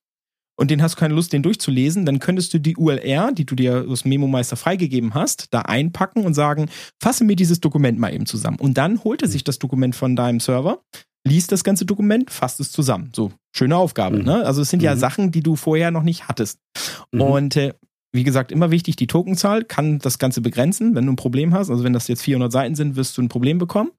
und den hast du keine Lust, den durchzulesen, dann könntest du die URL, die du dir aus Memo-Meister freigegeben hast, da einpacken und sagen, fasse mir dieses Dokument mal eben zusammen. Und dann holt er sich das Dokument von deinem Server, liest das ganze Dokument, fasst es zusammen. So, schöne Aufgabe. Mhm. Ne? Also es sind ja Mhm. Sachen, die du vorher noch nicht hattest. Mhm. Und äh, wie gesagt, immer wichtig, die Tokenzahl kann das Ganze begrenzen, wenn du ein Problem hast. Also wenn das jetzt 400 Seiten sind, wirst du ein Problem bekommen.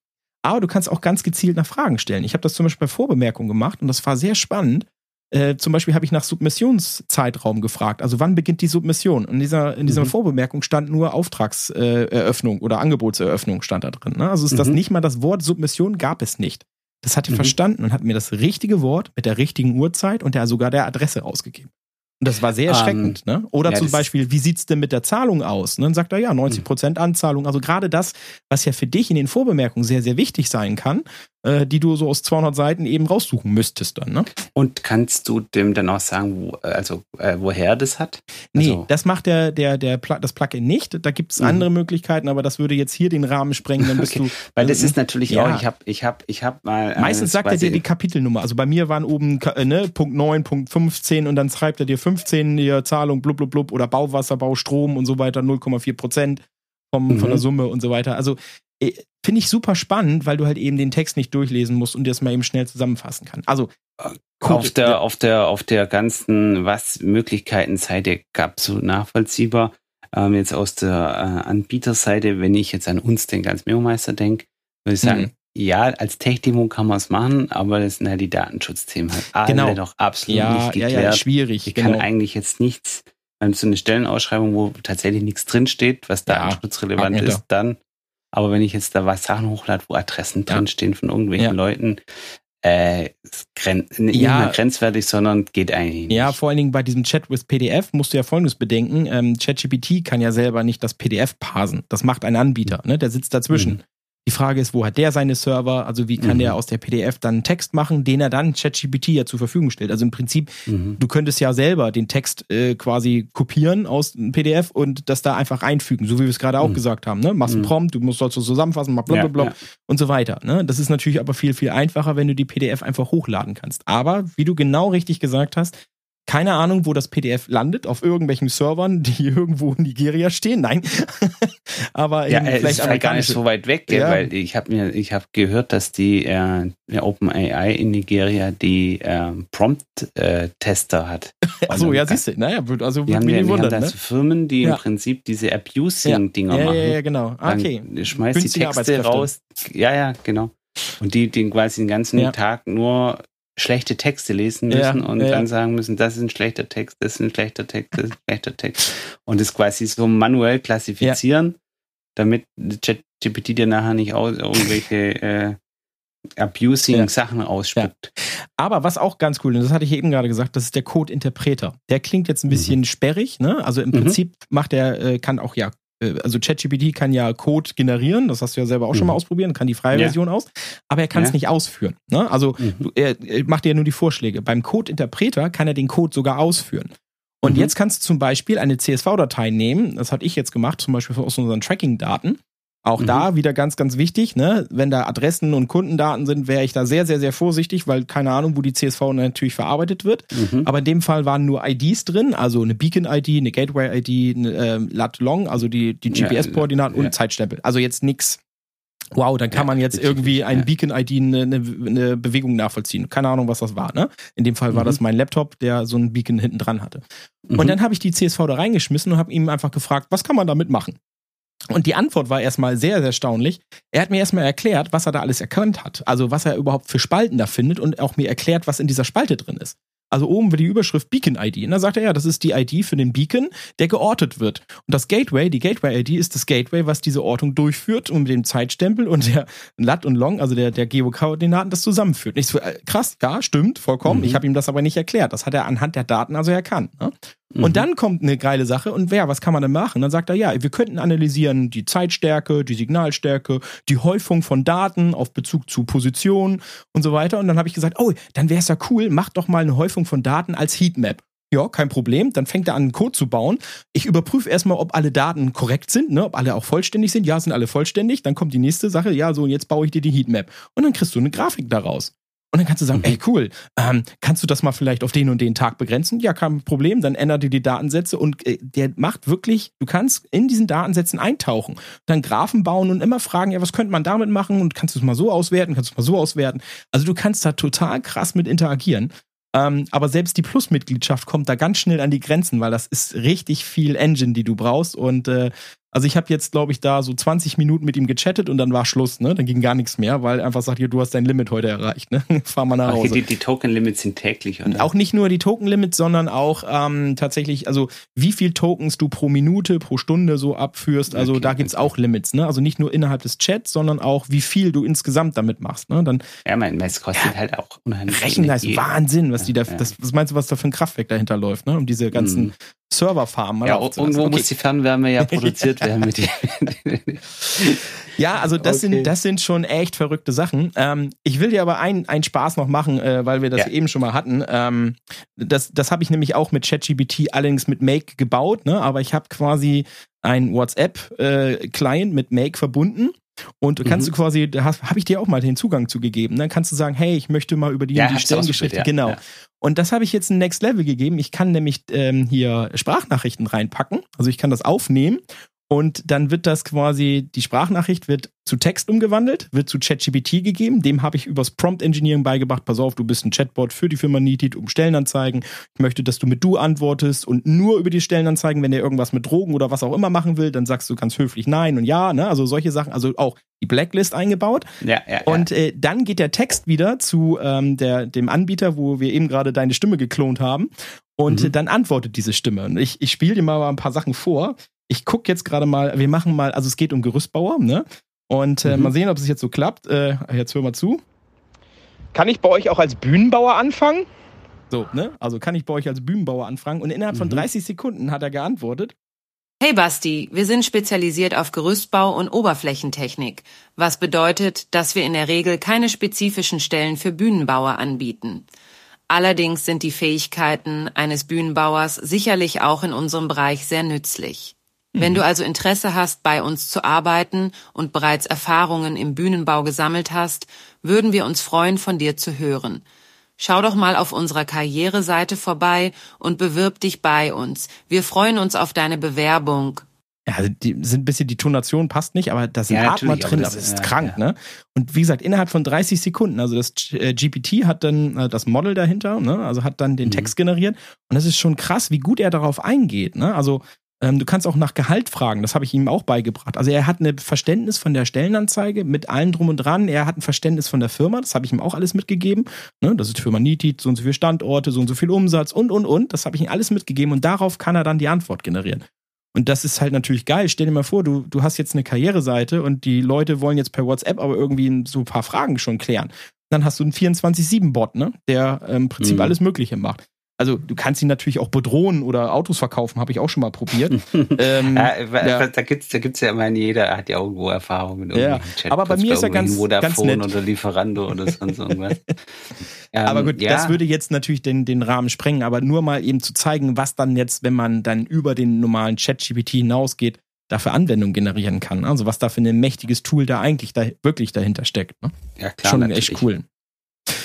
Aber du kannst auch ganz gezielt nach Fragen stellen. Ich habe das zum Beispiel bei Vorbemerkungen gemacht und das war sehr spannend. Äh, zum Beispiel habe ich nach Submissionszeitraum gefragt. Also wann beginnt die Submission? Und in dieser, in dieser Mhm. Vorbemerkung stand nur Auftragseröffnung äh, oder Angebotseröffnung stand da drin. Ne? Also ist das Mhm. nicht mal das Wort Submission gab es nicht. Das hat er Mhm. verstanden und hat mir das richtige Wort mit der richtigen Uhrzeit und der sogar der Adresse rausgegeben. Und das war sehr Ähm, erschreckend. ne? Oder ja, zum Beispiel, wie sieht's denn mit der Zahlung aus? Und dann sagt er, ja, 90% Anzahlung. Also gerade das, was ja für dich in den Vorbemerkungen sehr, sehr wichtig sein kann, äh, die du so aus 200 Seiten eben raussuchen müsstest dann. Ne? Und kannst du dem dann auch sagen, wo, also äh, woher das hat? Nee, Also- das macht der, der, der Pla das Plugin nicht. Da gibt's Mhm. andere Möglichkeiten, aber das würde jetzt hier den Rahmen sprengen. Dann bist Okay, du. Weil das äh, ist natürlich ja. auch, ich habe ich hab, ich hab mal. äh, Meistens sagt er dir die Kapitelnummer. Also bei mir waren oben äh, ne, Punkt 9, Punkt 15 und dann schreibt er dir 15 hier Zahlung, blub, blub, blub oder Bauwasser, Baustrom und so weiter, 0,4 Prozent vom, Mhm. von der Summe und so weiter. Also äh, finde ich super spannend, weil du halt eben den Text nicht durchlesen musst und das mal eben schnell zusammenfassen kann. Also auf der, auf der, auf der ganzen was Möglichkeiten-Seite absolut nachvollziehbar. Ähm, jetzt aus der äh, Anbieterseite, wenn ich jetzt an uns denke, als Meomeister denke, würde ich sagen, Mhm. ja, als Tech-Demo kann man es machen, aber das sind halt die Datenschutzthemen halt alle Genau. noch absolut ja, nicht ja, geklärt. ja, schwierig. ich kann genau. eigentlich jetzt nichts, wenn so eine Stellenausschreibung, wo tatsächlich nichts drinsteht, was Ja, datenschutzrelevant ist, dann, aber wenn ich jetzt da was Sachen hochlade, wo Adressen Ja. drinstehen von irgendwelchen Ja. Leuten, äh, ist gren nicht Ja. mal grenzwertig, sondern geht eigentlich Ja, nicht. vor allen Dingen bei diesem Chat with PDF musst du ja Folgendes bedenken. Ähm, ChatGPT kann ja selber nicht das PDF parsen. Das macht ein Anbieter, ne? der sitzt dazwischen. Mhm. Die Frage ist, wo hat der seine Server? Also wie kann Mhm. der aus der PDF dann einen Text machen, den er dann ChatGPT ja zur Verfügung stellt? Also im Prinzip, Mhm. du könntest ja selber den Text äh, quasi kopieren aus dem PDF und das da einfach einfügen, so wie wir es gerade auch Mhm. gesagt haben. Ne? Machst einen Mhm. Prompt, du musst dazu zusammenfassen, mach blablabla Ja, ja. und so weiter. Ne? Das ist natürlich aber viel, viel einfacher, wenn du die PDF einfach hochladen kannst. Aber wie du genau richtig gesagt hast, keine Ahnung, wo das PDF landet, auf irgendwelchen Servern, die irgendwo in Nigeria stehen. Nein. aber Ja, äh, vielleicht ist halt gar nicht so weit weg, Ja. weil ich habe mir, ich habe gehört, dass die äh, OpenAI in Nigeria die äh, Prompt-Tester hat. Achso, ja, siehst du. Naja, also Die würde haben, mich die, nicht die haben wundern. da Ne? Firmen, die Ja. im Prinzip diese Abusing-Dinger Ja, machen. ja, ja, genau. Dann Okay. schmeißt die Texte raus. Ja, ja, genau. Und die, die quasi den ganzen Ja. Tag nur schlechte Texte lesen Ja, müssen und ja, ja. dann sagen müssen, das ist ein schlechter Text, das ist ein schlechter Text, das ist ein schlechter Text. Und das quasi so manuell klassifizieren, damit ChatGPT dir nachher nicht irgendwelche äh, abusing Ja. Sachen ausspuckt. Aber was auch ganz cool ist, das hatte ich eben gerade gesagt, das ist der Code-Interpreter. Der klingt jetzt ein bisschen sperrig, ne? Also im Mhm. Prinzip macht er, äh, kann auch ja, also ChatGPT kann ja Code generieren, das hast du ja selber auch schon Mhm. mal ausprobieren, kann die freie Ja. Version aus, aber er kann es Ja. nicht ausführen. Ne? Also Mhm. er, er macht dir ja nur die Vorschläge. Beim Code-Interpreter kann er den Code sogar ausführen. Und Mhm. jetzt kannst du zum Beispiel eine CSV-Datei nehmen, das hatte ich jetzt gemacht, zum Beispiel aus unseren Tracking-Daten. Auch Mhm. da wieder ganz, ganz wichtig, ne? Wenn da Adressen und Kundendaten sind, wäre ich da sehr, sehr, sehr vorsichtig, weil keine Ahnung, wo die CSV natürlich verarbeitet wird. Mhm. Aber in dem Fall waren nur IDs drin, also eine Beacon-ID, eine Gateway-ID, eine ähm, Lat-Long, also die, die Ja, GPS-Koordinaten und ja. Zeitstempel. Also jetzt nix. Wow, dann kann Ja, man jetzt irgendwie ein ja. Beacon-ID eine, eine, eine Bewegung nachvollziehen. Keine Ahnung, was das war. Ne? In dem Fall war Mhm. das mein Laptop, der so ein Beacon hinten dran hatte. Mhm. Und dann habe ich die CSV da reingeschmissen und habe ihm einfach gefragt, was kann man damit machen? Und die Antwort war erstmal sehr, sehr erstaunlich. Er hat mir erstmal erklärt, was er da alles erkannt hat. Also was er überhaupt für Spalten da findet und auch mir erklärt, was in dieser Spalte drin ist. Also oben wird die Überschrift Beacon-ID. Und dann sagt er, ja, das ist die ID für den Beacon, der geortet wird. Und das Gateway, die Gateway-ID ist das Gateway, was diese Ortung durchführt und mit dem Zeitstempel und der Lat und Long, also der, der Geokoordinaten, das zusammenführt. Nicht so, äh, krass, ja, stimmt, vollkommen. Mhm. Ich habe ihm das aber nicht erklärt. Das hat er anhand der Daten also erkannt. Ne? Mhm. Und dann kommt eine geile Sache und wer, was kann man denn machen? Dann sagt er, ja, wir könnten analysieren die Zeitstärke, die Signalstärke, die Häufung von Daten auf Bezug zu Positionen und so weiter. Und dann habe ich gesagt, oh, dann wäre es ja cool, mach doch mal eine Häufung von Daten als Heatmap. Ja, kein Problem. Dann fängt er an, einen Code zu bauen. Ich überprüfe erstmal, ob alle Daten korrekt sind, ne? ob alle auch vollständig sind. Ja, sind alle vollständig. Dann kommt die nächste Sache. Ja, so, und jetzt baue ich dir die Heatmap. Und dann kriegst du eine Grafik daraus. Und dann kannst du sagen, mhm. ey cool, ähm, kannst du das mal vielleicht auf den und den Tag begrenzen? Ja, kein Problem. Dann ändert ihr die Datensätze und äh, der macht wirklich, du kannst in diesen Datensätzen eintauchen, dann Graphen bauen und immer fragen, ja, was könnte man damit machen? Und kannst du es mal so auswerten? Kannst du es mal so auswerten? Also du kannst da total krass mit interagieren. Ähm, aber selbst die Plus-Mitgliedschaft kommt da ganz schnell an die Grenzen, weil das ist richtig viel Engine, die du brauchst. Und äh, also ich habe jetzt, glaube ich, da so 20 Minuten mit ihm gechattet und dann war Schluss, ne? Dann ging gar nichts mehr, weil einfach sagt, hier, du hast dein Limit heute erreicht, ne? Fahr mal nach Hause. Okay, die, die Token-Limits sind täglich, oder? Auch nicht nur die Token-Limits, sondern auch ähm, tatsächlich, also wie viel Tokens du pro Minute, pro Stunde so abführst. Also okay, da gibt's okay. auch Limits, ne? Also nicht nur innerhalb des Chats, sondern auch, wie viel du insgesamt damit machst. Ne? Dann, ja, mein, es kostet ja, halt auch unheimlich. Rechenleistung, Wahnsinn, was die da, ja. das, was meinst du, was da für ein Kraftwerk dahinter läuft, ne? Um diese ganzen mhm. Serverfarmen. Ja, irgendwo okay. muss die Fernwärme ja produziert werden. Ja, also das okay. sind das sind schon echt verrückte Sachen. Ähm, ich will dir aber einen ein Spaß noch machen, äh, weil wir das ja. eben schon mal hatten. Ähm, das das habe ich nämlich auch mit ChatGPT allerdings mit Make gebaut, ne? aber ich habe quasi ein WhatsApp-Client äh, mit Make verbunden und kannst mhm. du quasi, da habe ich dir auch mal den Zugang zugegeben. Dann kannst du sagen, hey, ich möchte mal über die, ja, die Stellengeschichte. Ja, genau. Ja. Und das habe ich jetzt ein Next Level gegeben. Ich kann nämlich ähm, hier Sprachnachrichten reinpacken. Also ich kann das aufnehmen und dann wird das quasi, die Sprachnachricht wird zu Text umgewandelt, wird zu ChatGPT gegeben. Dem habe ich übers Prompt Engineering beigebracht. Pass auf, du bist ein Chatbot für die Firma Neatit um Stellenanzeigen. Ich möchte, dass du mit du antwortest und nur über die Stellenanzeigen, wenn der irgendwas mit Drogen oder was auch immer machen will, dann sagst du ganz höflich nein und ja, ne? Also solche Sachen, also auch die Blacklist eingebaut. Ja, ja, und äh, dann geht der Text wieder zu ähm, der, dem Anbieter, wo wir eben gerade deine Stimme geklont haben. Und mhm. dann antwortet diese Stimme. Und ich, ich spiele dir mal ein paar Sachen vor ich gucke jetzt gerade mal, wir machen mal, also es geht um Gerüstbauer, ne? Und äh, mhm. mal sehen, ob es jetzt so klappt. Äh, jetzt hör mal zu. Kann ich bei euch auch als Bühnenbauer anfangen? So, ne? Also kann ich bei euch als Bühnenbauer anfangen? Und innerhalb mhm. von 30 Sekunden hat er geantwortet. Hey Basti, wir sind spezialisiert auf Gerüstbau und Oberflächentechnik, was bedeutet, dass wir in der Regel keine spezifischen Stellen für Bühnenbauer anbieten. Allerdings sind die Fähigkeiten eines Bühnenbauers sicherlich auch in unserem Bereich sehr nützlich. Wenn du mhm. also Interesse hast, bei uns zu arbeiten und bereits Erfahrungen im Bühnenbau gesammelt hast, würden wir uns freuen, von dir zu hören. Schau doch mal auf unserer Karriereseite vorbei und bewirb dich bei uns. Wir freuen uns auf deine Bewerbung. Ja, also die sind ein bisschen, die Tonation passt nicht, aber da sind ja, Atmer drin, das, das ist ja, krank, ja. ne? Und wie gesagt, innerhalb von 30 Sekunden, also das äh, GPT hat dann äh, das Model dahinter, ne? Also hat dann den mhm. Text generiert und das ist schon krass, wie gut er darauf eingeht, ne? Also du kannst auch nach Gehalt fragen, das habe ich ihm auch beigebracht. Also er hat ein Verständnis von der Stellenanzeige mit allem drum und dran. Er hat ein Verständnis von der Firma, das habe ich ihm auch alles mitgegeben. Ne, das ist Firma Nitit, so und so viele Standorte, so und so viel Umsatz und, und, und. Das habe ich ihm alles mitgegeben und darauf kann er dann die Antwort generieren. Und das ist halt natürlich geil. Stell dir mal vor, du, du hast jetzt eine Karriereseite und die Leute wollen jetzt per WhatsApp aber irgendwie so ein paar Fragen schon klären. Dann hast du einen 24-7-Bot, ne? der ähm, im Prinzip mhm. alles Mögliche macht. Also du kannst ihn natürlich auch bedrohen oder Autos verkaufen, habe ich auch schon mal probiert. ähm, ja, ja. Da gibt's, da gibt's ja immer jeder hat ja irgendwo Erfahrungen mit ja. Aber bei mir ist er ganz, ganz nett. oder Lieferando oder sonst irgendwas. ähm, aber gut, ja. das würde jetzt natürlich den, den Rahmen sprengen, aber nur mal eben zu zeigen, was dann jetzt, wenn man dann über den normalen Chat-GPT hinausgeht, dafür Anwendung generieren kann. Also was da für ein mächtiges Tool da eigentlich da wirklich dahinter steckt. Ne? Ja, klar. Schon natürlich. echt cool.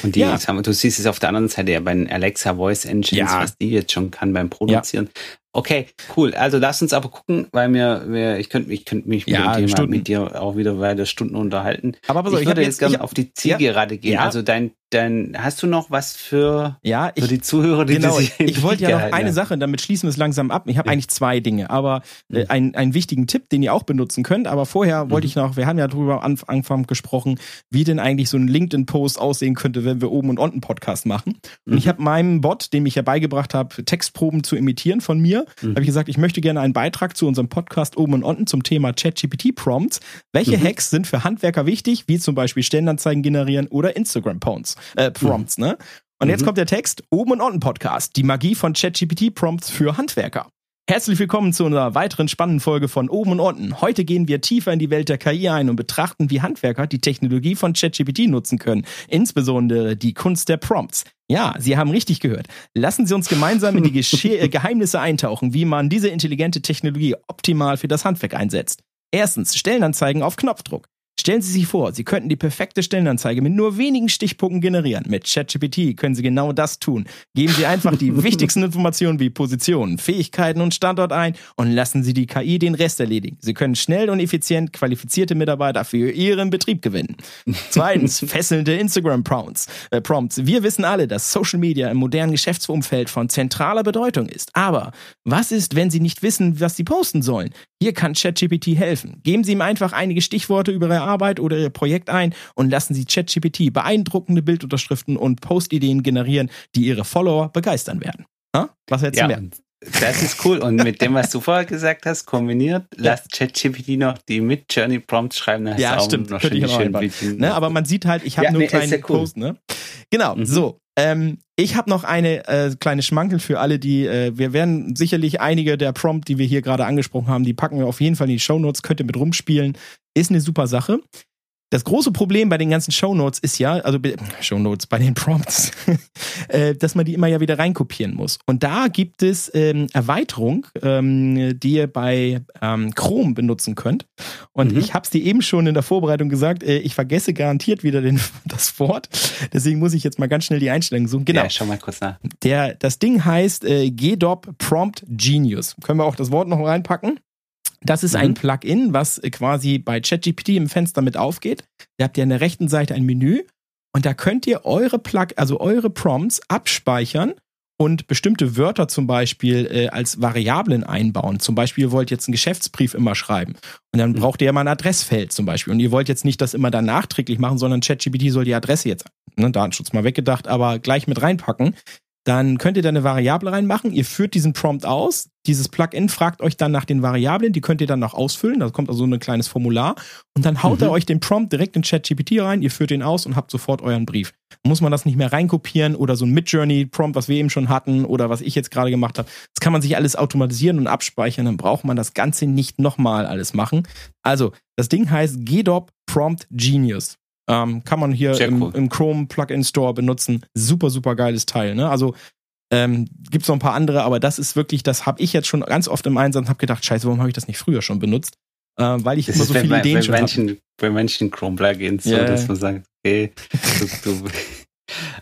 Und die, ja. haben, du siehst es auf der anderen Seite ja bei den Alexa Voice Engines, ja. was die jetzt schon kann beim Produzieren. Ja. Okay, cool. Also lass uns aber gucken, weil mir, mir ich könnte ich könnte mich ja, mit, Thema, mit dir auch wieder weiter Stunden unterhalten. Aber pass ich würde jetzt, jetzt gerne auf die Zielgerade gehen. Also dein dann hast du noch was für, ja, ich, für die Zuhörer, die genau, sich ich wollte ja noch eine haben. Sache, damit schließen wir es langsam ab. Ich habe Ja. eigentlich zwei Dinge, aber äh, Mhm. ein, einen wichtigen Tipp, den ihr auch benutzen könnt. Aber vorher wollte Mhm. ich noch, wir haben ja drüber am Anfang gesprochen, wie denn eigentlich so ein LinkedIn-Post aussehen könnte, wenn wir oben und unten Podcast machen. Und Mhm. ich habe meinem Bot, dem ich ja beigebracht habe, Textproben zu imitieren von mir, Mhm. habe ich gesagt, ich möchte gerne einen Beitrag zu unserem Podcast oben und unten zum Thema ChatGPT-Prompts. Welche Mhm. Hacks sind für Handwerker wichtig, wie zum Beispiel Stellenanzeigen generieren oder Instagram-Prompts, äh, Prompts, ne? Und jetzt Mhm. kommt der Text, oben und unten Podcast, die Magie von ChatGPT-Prompts für Handwerker. Herzlich willkommen zu einer weiteren spannenden Folge von Oben und Unten. Heute gehen wir tiefer in die Welt der KI ein und betrachten, wie Handwerker die Technologie von ChatGPT nutzen können. Insbesondere die Kunst der Prompts. Ja, Sie haben richtig gehört. Lassen Sie uns gemeinsam in die Gesche äh, Geheimnisse eintauchen, wie man diese intelligente Technologie optimal für das Handwerk einsetzt. Erstens, Stellenanzeigen auf Knopfdruck. Stellen Sie sich vor, Sie könnten die perfekte Stellenanzeige mit nur wenigen Stichpunkten generieren. Mit ChatGPT können Sie genau das tun. Geben Sie einfach die wichtigsten Informationen wie Position, Fähigkeiten und Standort ein und lassen Sie die KI den Rest erledigen. Sie können schnell und effizient qualifizierte Mitarbeiter für Ihren Betrieb gewinnen. Zweitens, fesselnde Instagram-Prompts. Äh, Prompts. Wir wissen alle, dass Social Media im modernen Geschäftsumfeld von zentraler Bedeutung ist. Aber was ist, wenn Sie nicht wissen, was Sie posten sollen? Hier kann ChatGPT helfen. Geben Sie ihm einfach einige Stichworte über Ihre Arbeit oder Ihr Projekt ein und lassen Sie ChatGPT beeindruckende Bildunterschriften und Postideen generieren, die Ihre Follower begeistern werden. Ha? Was hättest Ja, mehr? das ist cool. Und mit dem, was du vorher gesagt hast, kombiniert, lass ChatGPT noch die mit Journey Prompts schreiben. dann Ja, stimmt. Noch schön, schön. Ne, aber man sieht halt, ich habe Ja, nur nee, kleinen ja cool. Post, ne? Genau, Mhm. so. Ähm, ich habe noch eine äh, kleine Schmankel für alle, die, äh, wir werden sicherlich einige der Prompt, die wir hier gerade angesprochen haben, die packen wir auf jeden Fall in die Shownotes, könnt ihr mit rumspielen. Ist eine super Sache. Das große Problem bei den ganzen Shownotes ist ja, also Shownotes bei den Prompts, äh, dass man die immer ja wieder reinkopieren muss. Und da gibt es ähm, Erweiterung, ähm, die ihr bei ähm, Chrome benutzen könnt. Und Mhm. ich habe es dir eben schon in der Vorbereitung gesagt, äh, ich vergesse garantiert wieder den, das Wort. Deswegen muss ich jetzt mal ganz schnell die Einstellung suchen. Genau. Ja, schau mal kurz nach. Der, das Ding heißt äh, GDOP Prompt Genius. Können wir auch das Wort noch reinpacken? Das ist Mhm. ein Plugin, was äh, quasi bei ChatGPT im Fenster mit aufgeht. Ihr habt ja an der rechten Seite ein Menü und da könnt ihr eure Plug, also eure Prompts abspeichern und bestimmte Wörter zum Beispiel äh, als Variablen einbauen. Zum Beispiel, ihr wollt jetzt einen Geschäftsbrief immer schreiben und dann Mhm. braucht ihr ja mal ein Adressfeld zum Beispiel und ihr wollt jetzt nicht das immer dann nachträglich machen, sondern ChatGPT soll die Adresse jetzt, ne, Datenschutz mal weggedacht, aber gleich mit reinpacken. Dann könnt ihr da eine Variable reinmachen. Ihr führt diesen Prompt aus. Dieses Plugin fragt euch dann nach den Variablen. Die könnt ihr dann noch ausfüllen. Da kommt also ein kleines Formular. Und dann haut Mhm. er euch den Prompt direkt in ChatGPT rein. Ihr führt den aus und habt sofort euren Brief. Muss man das nicht mehr reinkopieren oder so ein Midjourney-Prompt, was wir eben schon hatten oder was ich jetzt gerade gemacht habe. Das kann man sich alles automatisieren und abspeichern. Dann braucht man das Ganze nicht nochmal alles machen. Also, das Ding heißt GDOP Prompt Genius. Ähm, kann man hier im, cool. im Chrome Plugin Store benutzen. Super, super geiles Teil. Ne? Also ähm, gibt's noch ein paar andere, aber das ist wirklich, das habe ich jetzt schon ganz oft im Einsatz und habe gedacht, scheiße, warum habe ich das nicht früher schon benutzt? Äh, weil ich Das immer so bei, viele bei, Ideen bei, schon manchen, bei manchen Chrome-Plugins so, Ja. dass man sagt, okay, du, du.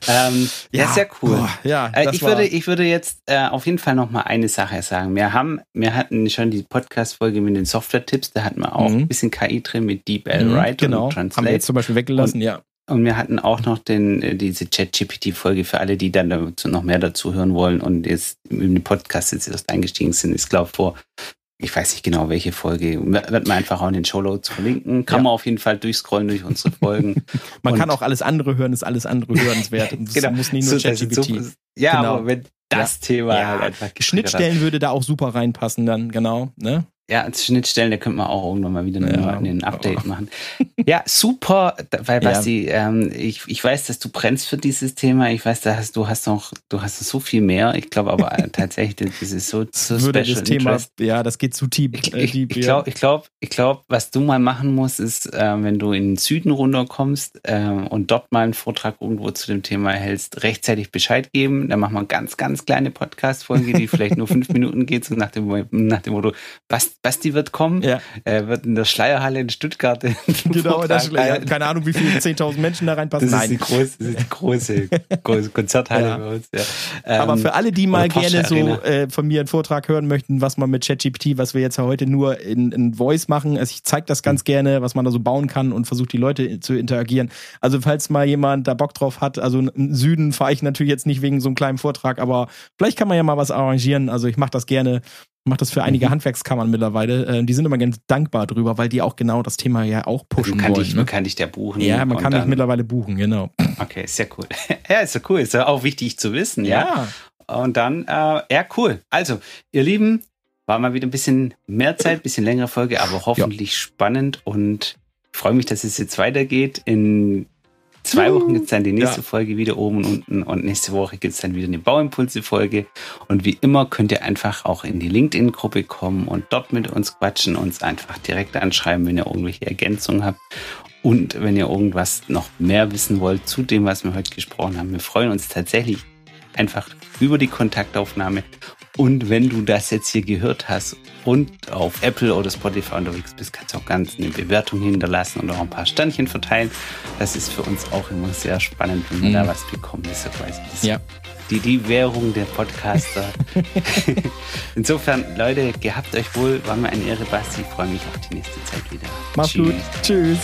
Ähm, ja, sehr cool. Boah, ja, Äh, ich, würde, ich würde jetzt äh, auf jeden Fall noch mal eine Sache sagen. Wir haben, wir hatten schon die Podcast-Folge mit den Software-Tipps, da hatten wir auch Mhm. ein bisschen KI drin mit DeepL Mhm, Write genau, und haben wir Translate. jetzt zum Beispiel weggelassen, ja. Und wir hatten auch noch den, äh, diese Chat-GPT-Folge für alle, die dann dazu noch mehr dazu hören wollen und jetzt in den Podcast jetzt erst eingestiegen sind. Ich glaube vor, ich weiß nicht genau welche Folge, wird man einfach auch in den Shownotes verlinken. Kann Ja. man auf jeden Fall durchscrollen durch unsere Folgen. Man Und- kann auch alles andere hören, ist alles andere hörenswert. Und Das Genau. muss nicht nur So, ChatGPT. so- ja, Genau. aber wenn das Thema Ja. halt einfach. Schnittstellen würde da auch super reinpassen dann, genau. Ne? Ja, als Schnittstellen, da könnte man auch irgendwann mal wieder Ja. einen, ein Update machen. Ja, super, weil Ja. Basti, ähm, ich, ich weiß, dass du brennst für dieses Thema. Ich weiß, da hast, du hast noch, du hast noch so viel mehr. Ich glaube aber äh, tatsächlich, das ist so, so würde special das Thema, interest. ja, das geht zu deep. Ich, äh, ich, deep ich ja. glaube, ich glaube, ich glaube, was du mal machen musst, ist, äh, wenn du in den Süden runterkommst äh, und dort mal einen Vortrag irgendwo zu dem Thema hältst, rechtzeitig Bescheid geben. Dann machen wir ganz, ganz kleine Podcast-Folge, die vielleicht nur fünf Minuten geht, so nach dem, nach dem Motto, was, Basti wird kommen, Ja. er wird in der Schleierhalle in Stuttgart. den Genau, Vortrag ja, halten. keine Ahnung, wie viele 10.000 Menschen da reinpassen. Das ist, die Nein. große, das ist die große, große Konzerthalle Ja. bei uns. Ja. Ähm, Aber für alle, die mal gerne so äh, von mir einen Vortrag hören möchten, was man mit ChatGPT, was wir jetzt ja heute nur in, in Voice machen, also ich zeige das ganz gerne, was man da so bauen kann und versuche die Leute zu interagieren. Also falls mal jemand da Bock drauf hat, also im Süden fahre ich natürlich jetzt nicht wegen so einem kleinen Vortrag, aber vielleicht kann man ja mal was arrangieren. Also ich mache das gerne. Mache das für einige Mhm. Handwerkskammern mittlerweile. Äh, die sind immer ganz dankbar drüber, weil die auch genau das Thema ja auch pushen man kann, wollen. dich, ne? man kann dich da buchen. Ja, man kann dann- mittlerweile buchen, genau. Okay, sehr cool. ja, ist ja cool. Ist ja auch wichtig zu wissen, ja. Und dann, äh, ja, cool. Also, ihr Lieben, war mal wieder ein bisschen mehr Zeit, bisschen längere Folge, aber hoffentlich spannend und ich freue mich, dass es jetzt weitergeht. In zwei Wochen gibt es dann die nächste Ja. Folge wieder oben und unten und nächste Woche gibt es dann wieder eine Bauimpulse-Folge. Und wie immer könnt ihr einfach auch in die LinkedIn-Gruppe kommen und dort mit uns quatschen, uns einfach direkt anschreiben, wenn ihr irgendwelche Ergänzungen habt. Und wenn ihr irgendwas noch mehr wissen wollt zu dem, was wir heute gesprochen haben, wir freuen uns tatsächlich einfach über die Kontaktaufnahme. Und wenn du das jetzt hier gehört hast und auf Apple oder Spotify unterwegs bist, kannst du auch ganz eine Bewertung hinterlassen und auch ein paar Sternchen verteilen. Das ist für uns auch immer sehr spannend, wenn wir Mhm. da was bekommen. Das ist ja quasi Ja. die, die Währung der Podcaster. Insofern, Leute, gehabt euch wohl. War mir eine Ehre, Basti. Ich freue mich auf die nächste Zeit wieder. Mach's Tschüss. gut. Tschüss.